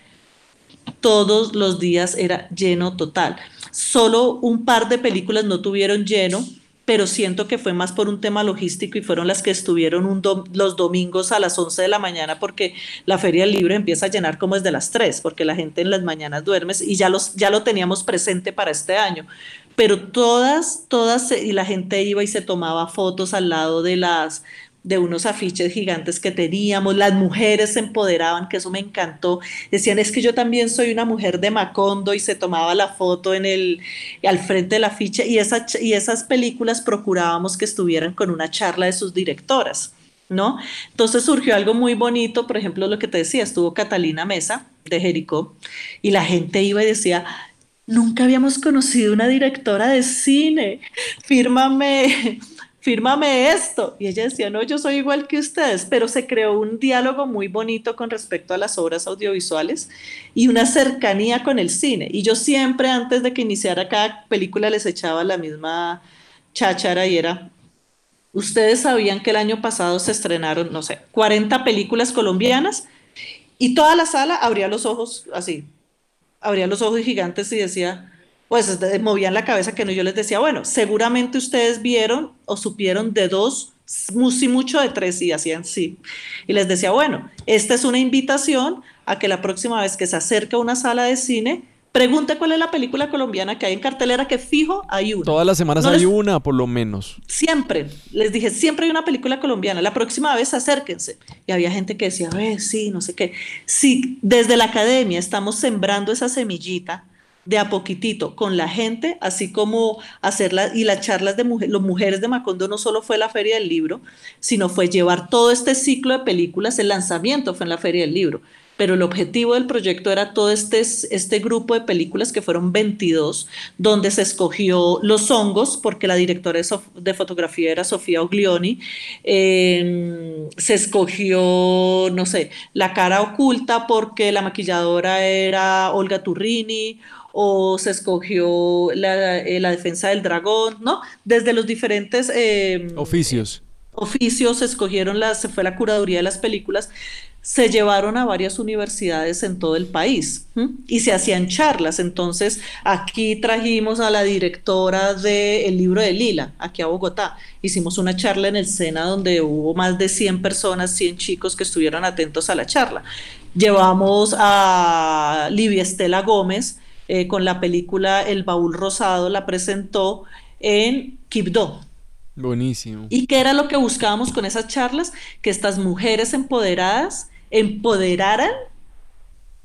Todos los días era lleno total. Solo un par de películas no tuvieron lleno, pero siento que fue más por un tema logístico y fueron las que estuvieron los domingos a las 11 de la mañana porque la feria del libro empieza a llenar como desde las 3, porque la gente en las mañanas duerme y ya, los, ya lo teníamos presente para este año. Pero todas, todas, y la gente iba y se tomaba fotos al lado de las de unos afiches gigantes que teníamos, las mujeres se empoderaban, que eso me encantó, decían, es que yo también soy una mujer de Macondo y se tomaba la foto en el, al frente del afiche y, esa, y esas películas procurábamos que estuvieran con una charla de sus directoras. ¿No? Entonces surgió algo muy bonito, por ejemplo, lo que te decía, estuvo Catalina Mesa de Jericó y la gente iba y decía, nunca habíamos conocido una directora de cine, fírmame, fírmame esto. Y ella decía, no, yo soy igual que ustedes, pero se creó un diálogo muy bonito con respecto a las obras audiovisuales y una cercanía con el cine. Y yo siempre, antes de que iniciara cada película, les echaba la misma cháchara y era, ustedes sabían que el año pasado se estrenaron, no sé, 40 películas colombianas y toda la sala abría los ojos así, abría los ojos gigantes y decía, pues movían la cabeza que no, yo les decía, bueno, seguramente ustedes vieron o supieron de dos, sí mucho de tres y hacían sí. Y les decía, bueno, esta es una invitación a que la próxima vez que se acerque a una sala de cine, pregunte cuál es la película colombiana que hay en cartelera, que fijo hay una. Todas las semanas hay una, por lo menos. Siempre. Les dije, siempre hay una película colombiana. La próxima vez acérquense. Y había gente que decía, a sí, no sé qué. Si desde la academia estamos sembrando esa semillita, de a poquitito con la gente, así como hacerla y las charlas de los mujeres de Macondo no solo fue la feria del libro, sino fue llevar todo este ciclo de películas, el lanzamiento fue en la feria del libro, pero el objetivo del proyecto era todo este, este grupo de películas que fueron 22, donde se escogió Los Hongos, porque la directora de, fotografía era Sofía Oglioni, em, se escogió, no sé, La cara oculta porque la maquilladora era Olga Turrini, o se escogió la, eh, defensa del dragón, ¿no? Desde los diferentes... Em, oficios. Oficios se escogieron las, se fue la curaduría de las películas, se llevaron a varias universidades en todo el país y se hacían charlas. Entonces, aquí trajimos a la directora del libro de Lila, aquí a Bogotá. Hicimos una charla en el SENA donde hubo más de 100 personas, 100 chicos que estuvieron atentos a la charla. Llevamos a Livia Estela Gómez eh, con la película El Baúl Rosado, la presentó en Quibdó, Buenísimo. ¿Y qué era lo que buscábamos con esas charlas? Que estas mujeres empoderadas empoderaran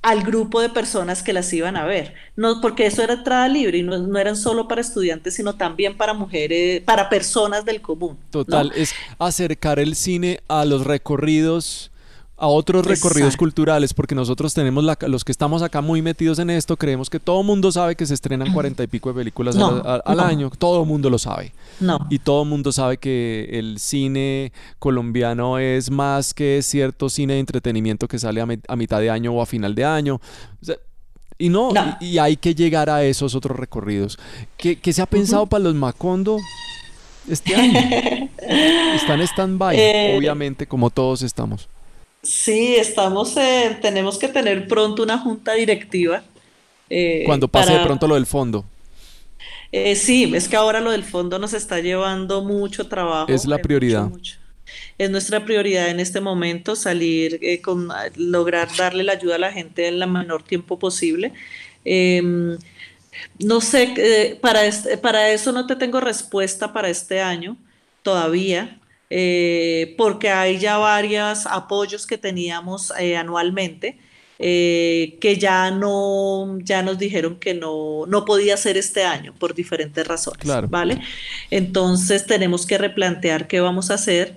al grupo de personas que las iban a ver. No, porque eso era entrada libre y no, eran solo para estudiantes, sino también para mujeres, para personas del común. Total, es acercar el cine a los recorridos a otros recorridos culturales, porque nosotros tenemos los que estamos acá muy metidos en esto, creemos que todo mundo sabe que se estrenan cuarenta y pico de películas al, año, todo mundo lo sabe. No. Y todo mundo sabe que el cine colombiano es más que cierto cine de entretenimiento que sale a, mitad de año o a final de año. y no, Y, hay que llegar a esos otros recorridos. ¿Qué, se ha pensado para los Macondo este año? Están en stand-by, eh, obviamente, como todos estamos. Sí, estamos, tenemos que tener pronto una junta directiva. Eh, Cuando pase de pronto lo del fondo. Eh, sí, es que ahora lo del fondo nos está llevando mucho trabajo. Es la prioridad. Es nuestra prioridad en este momento salir eh, con lograr darle la ayuda a la gente en el menor tiempo posible. Em, no sé, para, para eso no te tengo respuesta para este año todavía. Eh, porque hay ya varios apoyos que teníamos eh, anualmente. Eh, que ya no, ya nos dijeron que no, no podía ser este año por diferentes razones, ¿vale? Entonces tenemos que replantear qué vamos a hacer,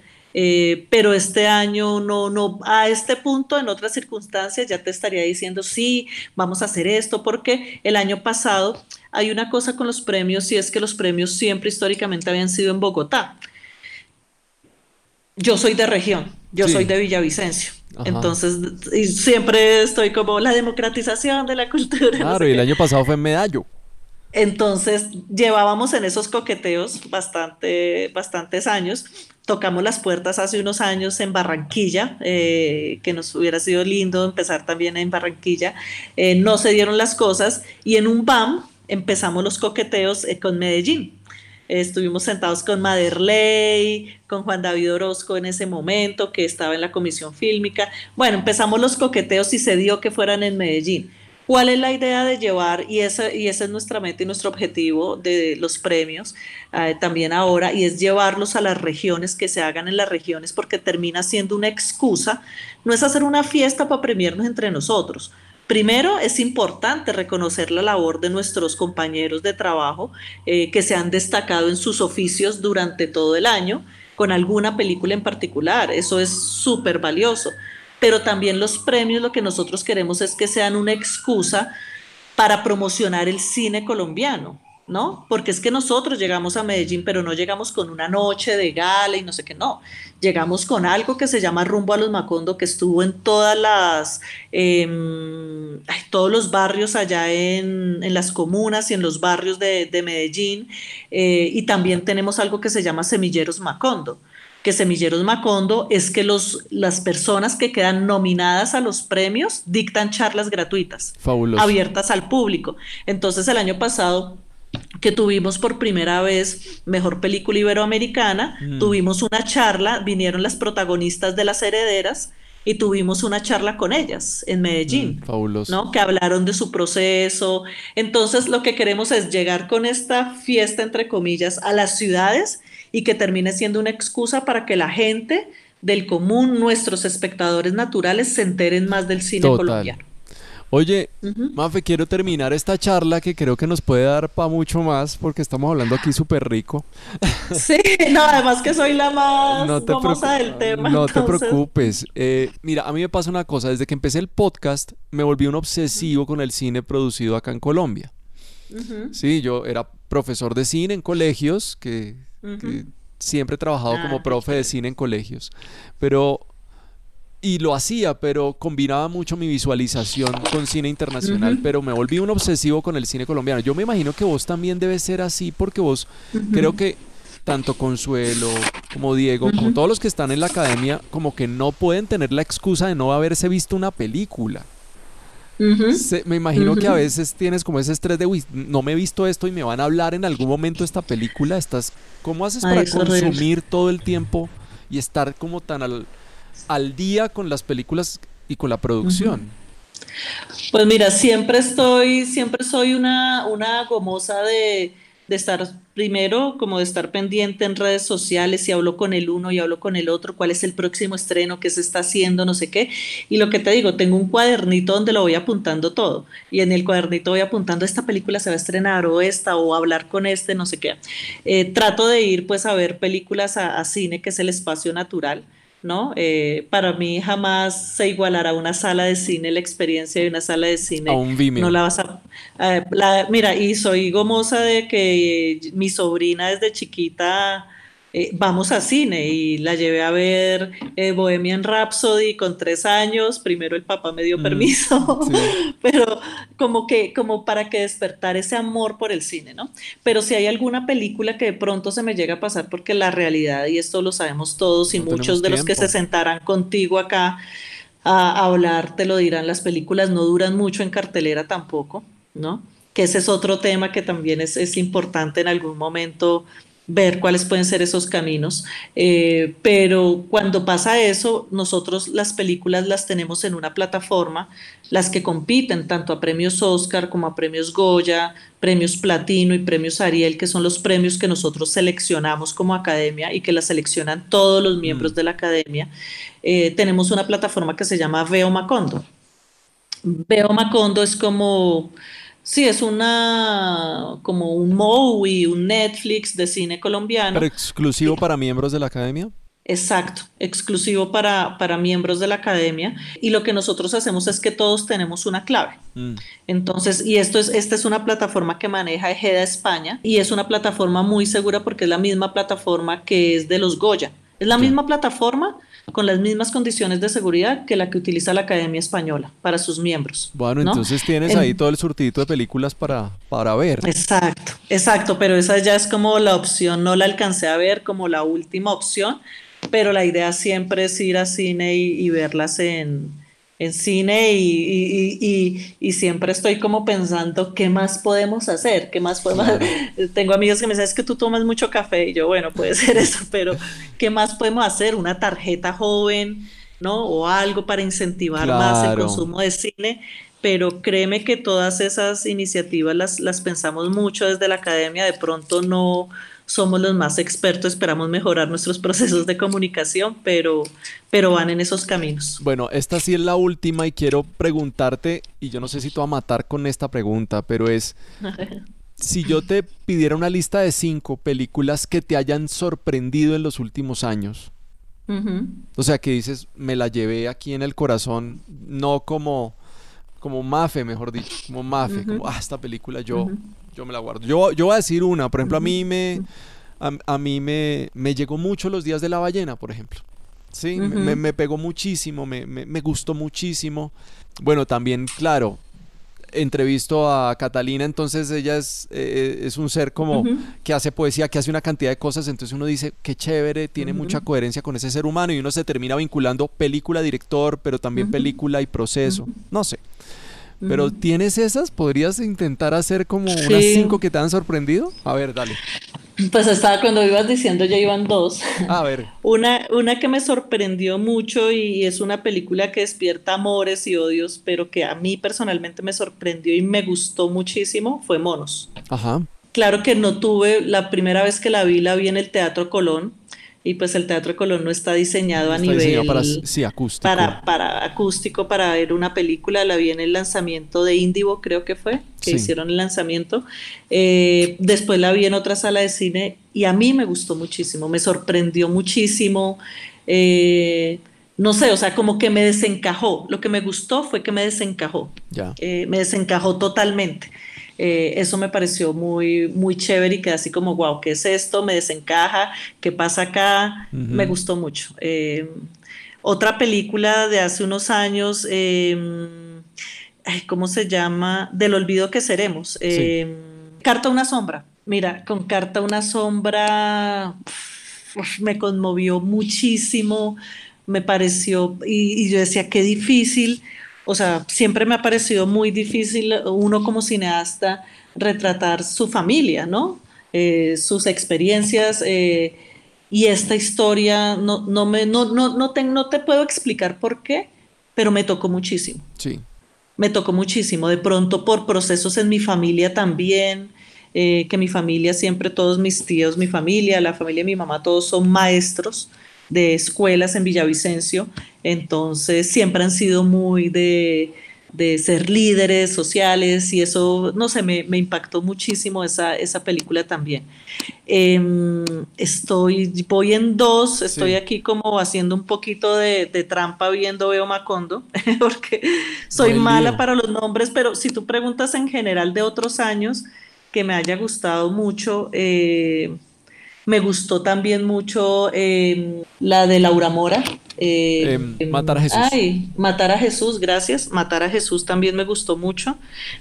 pero este año no, no, a este punto, en otras circunstancias, ya te estaría diciendo, sí, vamos a hacer esto, porque el año pasado hay una cosa con los premios y es que los premios siempre históricamente habían sido en Bogotá yo soy de región, yo soy de Villavicencio. Entonces, y siempre estoy como la democratización de la cultura. Claro, y el año pasado fue en Medallo. Entonces, llevábamos en esos coqueteos bastante, bastantes años. Tocamos las puertas hace unos años en Barranquilla, eh, que nos hubiera sido lindo empezar también en Barranquilla. Eh, no se dieron las cosas y en un BAM empezamos los coqueteos eh, con Medellín estuvimos sentados con Maderley, con Juan David Orozco en ese momento, que estaba en la comisión fílmica. Bueno, empezamos los coqueteos y se dio que fueran en Medellín. ¿Cuál es la idea de llevar, y esa, y esa es nuestra meta y nuestro objetivo de los premios eh, también ahora, y es llevarlos a las regiones, que se hagan en las regiones, porque termina siendo una excusa, no es hacer una fiesta para premiarnos entre nosotros, Primero, es importante reconocer la labor de nuestros compañeros de trabajo eh, que se han destacado en sus oficios durante todo el año con alguna película en particular. Eso es súper valioso. Pero también los premios lo que nosotros queremos es que sean una excusa para promocionar el cine colombiano. ¿No? Porque es que nosotros llegamos a Medellín, pero no llegamos con una noche de gala y no sé qué, no. Llegamos con algo que se llama Rumbo a los Macondo, que estuvo en todas las, em, todos los barrios allá en, las comunas y en los barrios de, Medellín. Eh, y también tenemos algo que se llama Semilleros Macondo que Semilleros Macondo es que los, las personas que quedan nominadas a los premios dictan charlas gratuitas, abiertas al público. Entonces el año pasado que tuvimos por primera vez Mejor Película Iberoamericana, mm. tuvimos una charla, vinieron las protagonistas de las herederas y tuvimos una charla con ellas en Medellín, mm, ¿no? Que hablaron de su proceso. Entonces, lo que queremos es llegar con esta fiesta, entre comillas, a las ciudades y que termine siendo una excusa para que la gente del común, nuestros espectadores naturales, se enteren más del cine colombiano. Oye, Mafe, quiero terminar esta charla que creo que nos puede dar para mucho más porque estamos hablando aquí súper rico. Sí, no, además que soy la más no famosa del tema. No te preocupes. Eh, mira, a mí me pasa una cosa, desde que empecé el podcast me volví un obsesivo con el cine producido acá en Colombia. Sí, yo era profesor de cine en colegios, que, siempre he trabajado ah, como profe de cine en colegios, pero y lo hacía, pero combinaba mucho mi visualización con cine internacional, pero me volví un obsesivo con el cine colombiano. Yo me imagino que vos también debes ser así porque vos creo que tanto Consuelo como Diego, como todos los que están en la academia, como que no pueden tener la excusa de no haberse visto una película. me imagino que a veces tienes como ese estrés de, uy, no me he visto esto y me van a hablar en algún momento esta película. Estás, ¿Cómo haces para consumir todo el tiempo y estar como tan al, al día con las películas y con la producción? Pues mira, siempre estoy, siempre soy una, una gomosa de, estar primero, como de estar pendiente en redes sociales y hablo con el uno y hablo con el otro, cuál es el próximo estreno, qué se está haciendo, no sé qué. Y lo que te digo, tengo un cuadernito donde lo voy apuntando todo. Y en el cuadernito voy apuntando esta película se va a estrenar o esta o hablar con este, no sé qué. Eh, trato de ir pues a ver películas a cine, que es el espacio natural ¿no? Eh, para mí jamás se igualará una sala de cine, la experiencia de una sala de cine. No la vas a... Eh, mira, y soy gomosa de que mi sobrina desde chiquita eh, vamos a cine y la llevé a ver eh, Bohemian Rhapsody con tres años. Primero el papá me dio mm, permiso, pero como que, como para que despertar ese amor por el cine, ¿no? Pero si hay alguna película que de pronto se me llega a pasar, porque la realidad, y esto lo sabemos todos, y muchos de los que se sentarán contigo acá a, hablar te lo dirán, las películas no duran mucho en cartelera tampoco, ¿no? que ese es otro tema que también es, es, importante en algún momento ver cuáles pueden ser esos caminos. Eh, pero cuando pasa eso, nosotros las películas las tenemos en una plataforma, las que compiten tanto a premios Oscar como a premios Goya, premios Platino y premios Ariel, que son los premios que nosotros seleccionamos como academia y que la seleccionan todos los miembros mm. de la academia. Eh, tenemos una plataforma que se llama Veo Macondo. Veo Macondo es como Sí, es una como un movie, un Netflix de cine colombiano. ¿Pero exclusivo para miembros de la academia? Exacto, exclusivo para, para, miembros de la academia. Y lo que nosotros hacemos es que todos tenemos una clave. Mm. Entonces, y esto es, esta es una plataforma que maneja Ejeda España y es una plataforma muy segura porque es la misma plataforma que es de los Goya. Es la misma plataforma, con las mismas condiciones de seguridad que la que utiliza la Academia Española para sus miembros. Bueno, entonces tienes ahí todo el surtidito de películas para, para ver. Exacto, exacto, pero esa ya es como la opción, no la alcancé a ver como la última opción, pero la idea siempre es ir a cine y verlas en, en cine y, siempre estoy como pensando qué más podemos hacer, qué más podemos Tengo amigos que me dicen, es que tú tomas mucho café y yo, bueno, puede ser eso, pero ¿qué más podemos hacer? Una tarjeta joven, ¿no? O algo para incentivar más el consumo de cine. Pero créeme que todas esas iniciativas las, las pensamos mucho desde la academia, de pronto no, somos los más expertos, esperamos mejorar nuestros procesos de comunicación, pero, pero van en esos caminos. Bueno, esta sí es la última y quiero preguntarte, y yo no sé si te va a matar con esta pregunta, pero es, si yo te pidiera una lista de cinco películas que te hayan sorprendido en los últimos años, o sea, que dices, me la llevé aquí en el corazón, no como como Mafe, mejor dicho, como Mafe, como, ah, esta película yo, yo me la guardo. Yo, yo voy a decir una, por ejemplo, a mí me, a, mí me, me, llegó mucho Los Días de la Ballena, por ejemplo. Sí, me, me, pegó muchísimo, me, me, gustó muchísimo. Bueno, también, claro, entrevisto a Catalina, entonces ella es, eh, es un ser como que hace poesía, que hace una cantidad de cosas, entonces uno dice, qué chévere, tiene mucha coherencia con ese ser humano y uno se termina vinculando película, director, pero también película y proceso, no sé. Pero ¿tienes esas? ¿Podrías intentar hacer como unas cinco que te han sorprendido? A ver, dale. Pues estaba cuando ibas diciendo ya iban dos. A ver. Una, una que me sorprendió mucho y es una película que despierta amores y odios, pero que a mí personalmente me sorprendió y me gustó muchísimo, fue Monos. Ajá. Claro que no tuve, la primera vez que la vi, la vi en el Teatro Colón y pues el Teatro Colón no está diseñado a nivel para, sí, acústico. Para, acústico para ver una película la vi en el lanzamiento de Indivo creo que fue que hicieron el lanzamiento eh, después la vi en otra sala de cine y a mí me gustó muchísimo me sorprendió muchísimo eh, no sé, o sea, como que me desencajó. Lo que me gustó fue que me desencajó. Ya. Eh, me desencajó totalmente. Eh, eso me pareció muy, muy chévere y que así como, wow, ¿qué es esto? Me desencaja, ¿qué pasa acá? Me gustó mucho. Eh, otra película de hace unos años, em, ¿cómo se llama? Del olvido que seremos. Em, Carta a una sombra. Mira, con Carta una sombra me conmovió muchísimo, me pareció, y, yo decía, qué difícil, o sea, siempre me ha parecido muy difícil uno como cineasta retratar su familia, ¿no? Eh, sus experiencias. Eh, y esta historia no, no, me, no, no, no, te, no te puedo explicar por qué, pero me tocó muchísimo. Sí. Me tocó muchísimo. De pronto por procesos en mi familia también, eh, que mi familia siempre, todos mis tíos, mi familia, la familia de mi mamá, todos son maestros de escuelas en Villavicencio. Entonces siempre han sido muy de de ser líderes sociales y eso, no sé, me, impactó muchísimo esa, esa película también. Em, estoy, voy en dos, estoy aquí como haciendo un poquito de, trampa viendo Veo Macondo, porque soy mala para los nombres, pero si tú preguntas en general de otros años que me haya gustado mucho, eh, me gustó también mucho em, la de Laura Mora. Eh, em, em, matar a Jesús. Ay, Matar a Jesús, gracias. Matar a Jesús también me gustó mucho.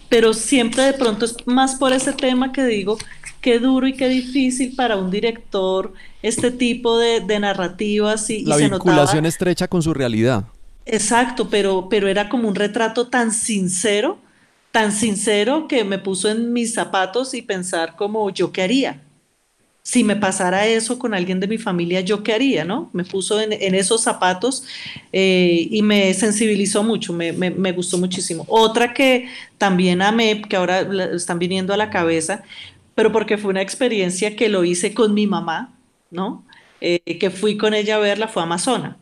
Pero siempre de pronto es más por ese tema que digo, qué duro y qué difícil para un director este tipo de, narrativas. Y, La vinculación estrecha con su realidad. Exacto, pero, pero era como un retrato tan sincero, tan sincero que me puso en mis zapatos y pensar como yo qué haría si me pasara eso con alguien de mi familia, ¿yo qué haría? ¿no? Me puso en, esos zapatos eh, y me sensibilizó mucho, me, gustó muchísimo. Otra que también amé, que ahora están viniendo a la cabeza, pero porque fue una experiencia que lo hice con mi mamá, ¿no? Eh, que fui con ella a verla, fue Amazona.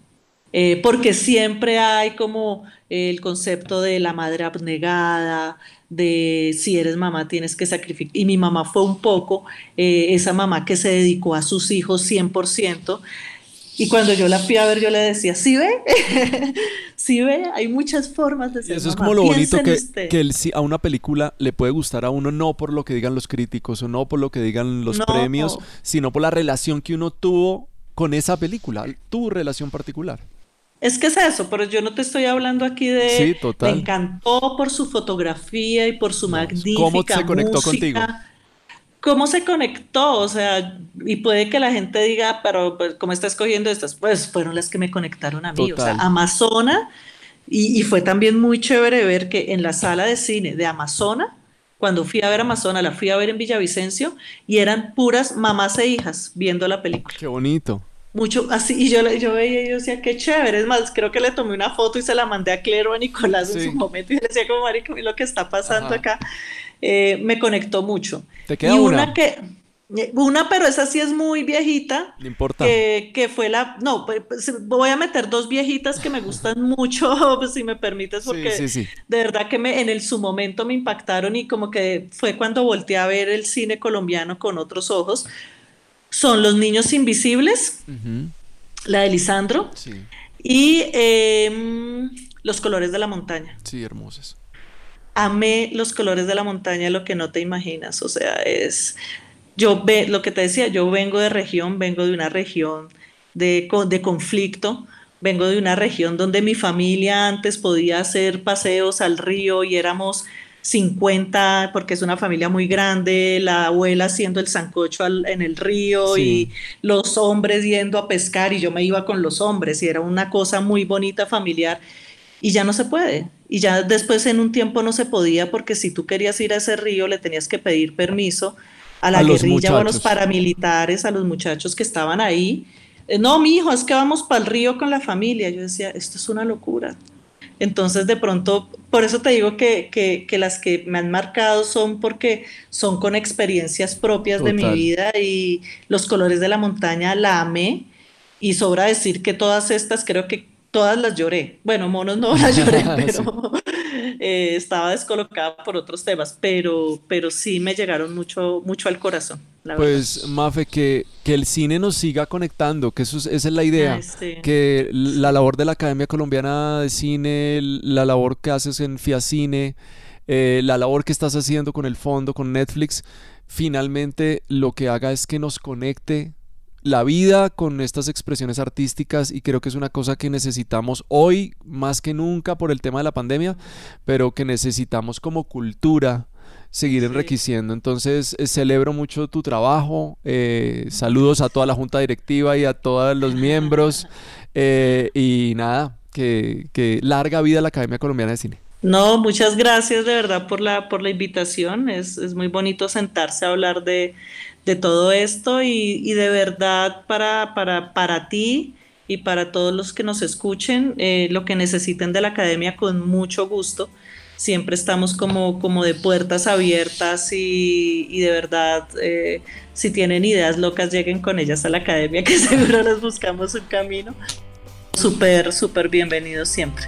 Eh, porque siempre hay como el concepto de la madre abnegada, de si eres mamá tienes que sacrificar. Y mi mamá fue un poco eh, esa mamá que se dedicó a sus hijos 100%. Y cuando yo la fui a ver, yo le decía, ¿sí ve? ¿Sí ve? Hay muchas formas de ser. eso es como lo bonito que, que a una película le puede gustar a uno no por lo que digan los críticos o no por lo que digan los premios, sino por la relación que uno tuvo con esa película, tu relación particular. Es que es eso, pero yo no te estoy hablando aquí de... Sí, total. Me encantó por su fotografía y por su magnífica ¿Cómo se conectó contigo? ¿Cómo se conectó? O sea, y puede que la gente diga, pero pues, ¿cómo está escogiendo estas? Pues fueron las que me conectaron a mí. O sea, Amazona, y, y, fue también muy chévere ver que en la sala de cine de Amazona, cuando fui a ver Amazona, la fui a ver en Villavicencio, y eran puras mamás e hijas viendo la película. Qué bonito mucho así, y yo, yo veía y yo decía, qué chévere, es más, creo que le tomé una foto y se la mandé a Clero, a Nicolás en su momento, y le decía como, marico, lo que está pasando acá, eh, me conectó mucho. ¿Te queda y una? que, una, pero esa sí es muy viejita. No importa. Que, que, fue la. No, pues, pues, voy a meter dos viejitas que me gustan mucho, pues, si me permites, porque de verdad que me, en el, su momento me impactaron y como que fue cuando volteé a ver el cine colombiano con otros ojos son Los Niños Invisibles, la de Lisandro, y em, Los Colores de la Montaña. Sí, hermosas. Amé los colores de la montaña, lo que no te imaginas. O sea, es. Yo ve, lo que te decía, yo vengo de región, vengo de una región de, de conflicto, vengo de una región donde mi familia antes podía hacer paseos al río y éramos 50, porque es una familia muy grande, la abuela haciendo el sancocho en el río y los hombres yendo a pescar y yo me iba con los hombres y era una cosa muy bonita familiar y ya no se puede. Y ya después en un tiempo no se podía porque si tú querías ir a ese río le tenías que pedir permiso a la guerrilla o a los paramilitares, a los muchachos que estaban ahí. Eh, no, mi hijo, es que vamos para el río con la familia. Yo decía, esto es una locura. Entonces, de pronto, por eso te digo que, que, las que me han marcado son porque son con experiencias propias de mi vida y los colores de la montaña la amé. Y sobra decir que todas estas creo que todas las lloré. Bueno, monos no las lloré, pero eh, estaba descolocada por otros temas, pero, pero sí me llegaron mucho, mucho al corazón. Pues, Mafe, que, que el cine nos siga conectando, que eso esa es la idea, que la labor de la Academia Colombiana de Cine, la labor que haces en FIACine, eh, la labor que estás haciendo con el fondo, con Netflix, finalmente lo que haga es que nos conecte la vida con estas expresiones artísticas y creo que es una cosa que necesitamos hoy más que nunca por el tema de la pandemia, pero que necesitamos como cultura seguir enriqueciendo. Entonces, eh, celebro mucho tu trabajo. Eh, saludos a toda la junta directiva y a todos los miembros. Eh, y nada, que, que larga vida la Academia Colombiana de Cine. No, muchas gracias de verdad por la, por la invitación. Es, es muy bonito sentarse a hablar de, de todo esto y, y, de verdad para, para, para ti y para todos los que nos escuchen, eh, lo que necesiten de la academia con mucho gusto. Siempre estamos como, como de puertas abiertas y, y de verdad, eh, si tienen ideas locas, lleguen con ellas a la academia, que seguro les buscamos un camino. Súper, súper bienvenidos siempre.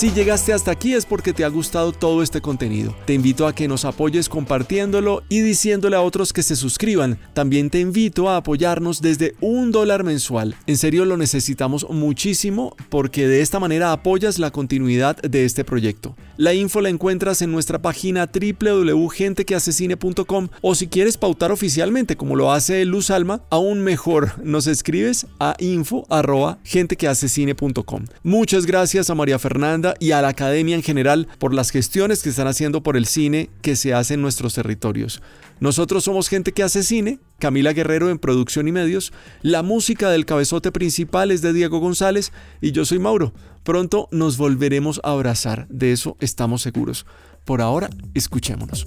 Si llegaste hasta aquí es porque te ha gustado todo este contenido. Te invito a que nos apoyes compartiéndolo y diciéndole a otros que se suscriban. También te invito a apoyarnos desde un dólar mensual. En serio lo necesitamos muchísimo porque de esta manera apoyas la continuidad de este proyecto. La info la encuentras en nuestra página www.gentequehacecine.com o si quieres pautar oficialmente como lo hace Luz Alma, aún mejor nos escribes a info@gentequehacecine.com. Muchas gracias a María Fernanda y a la academia en general por las gestiones que están haciendo por el cine que se hace en nuestros territorios. Nosotros somos gente que hace cine, Camila Guerrero en producción y medios, la música del cabezote principal es de Diego González y yo soy Mauro. Pronto nos volveremos a abrazar, de eso estamos seguros. Por ahora, escuchémonos.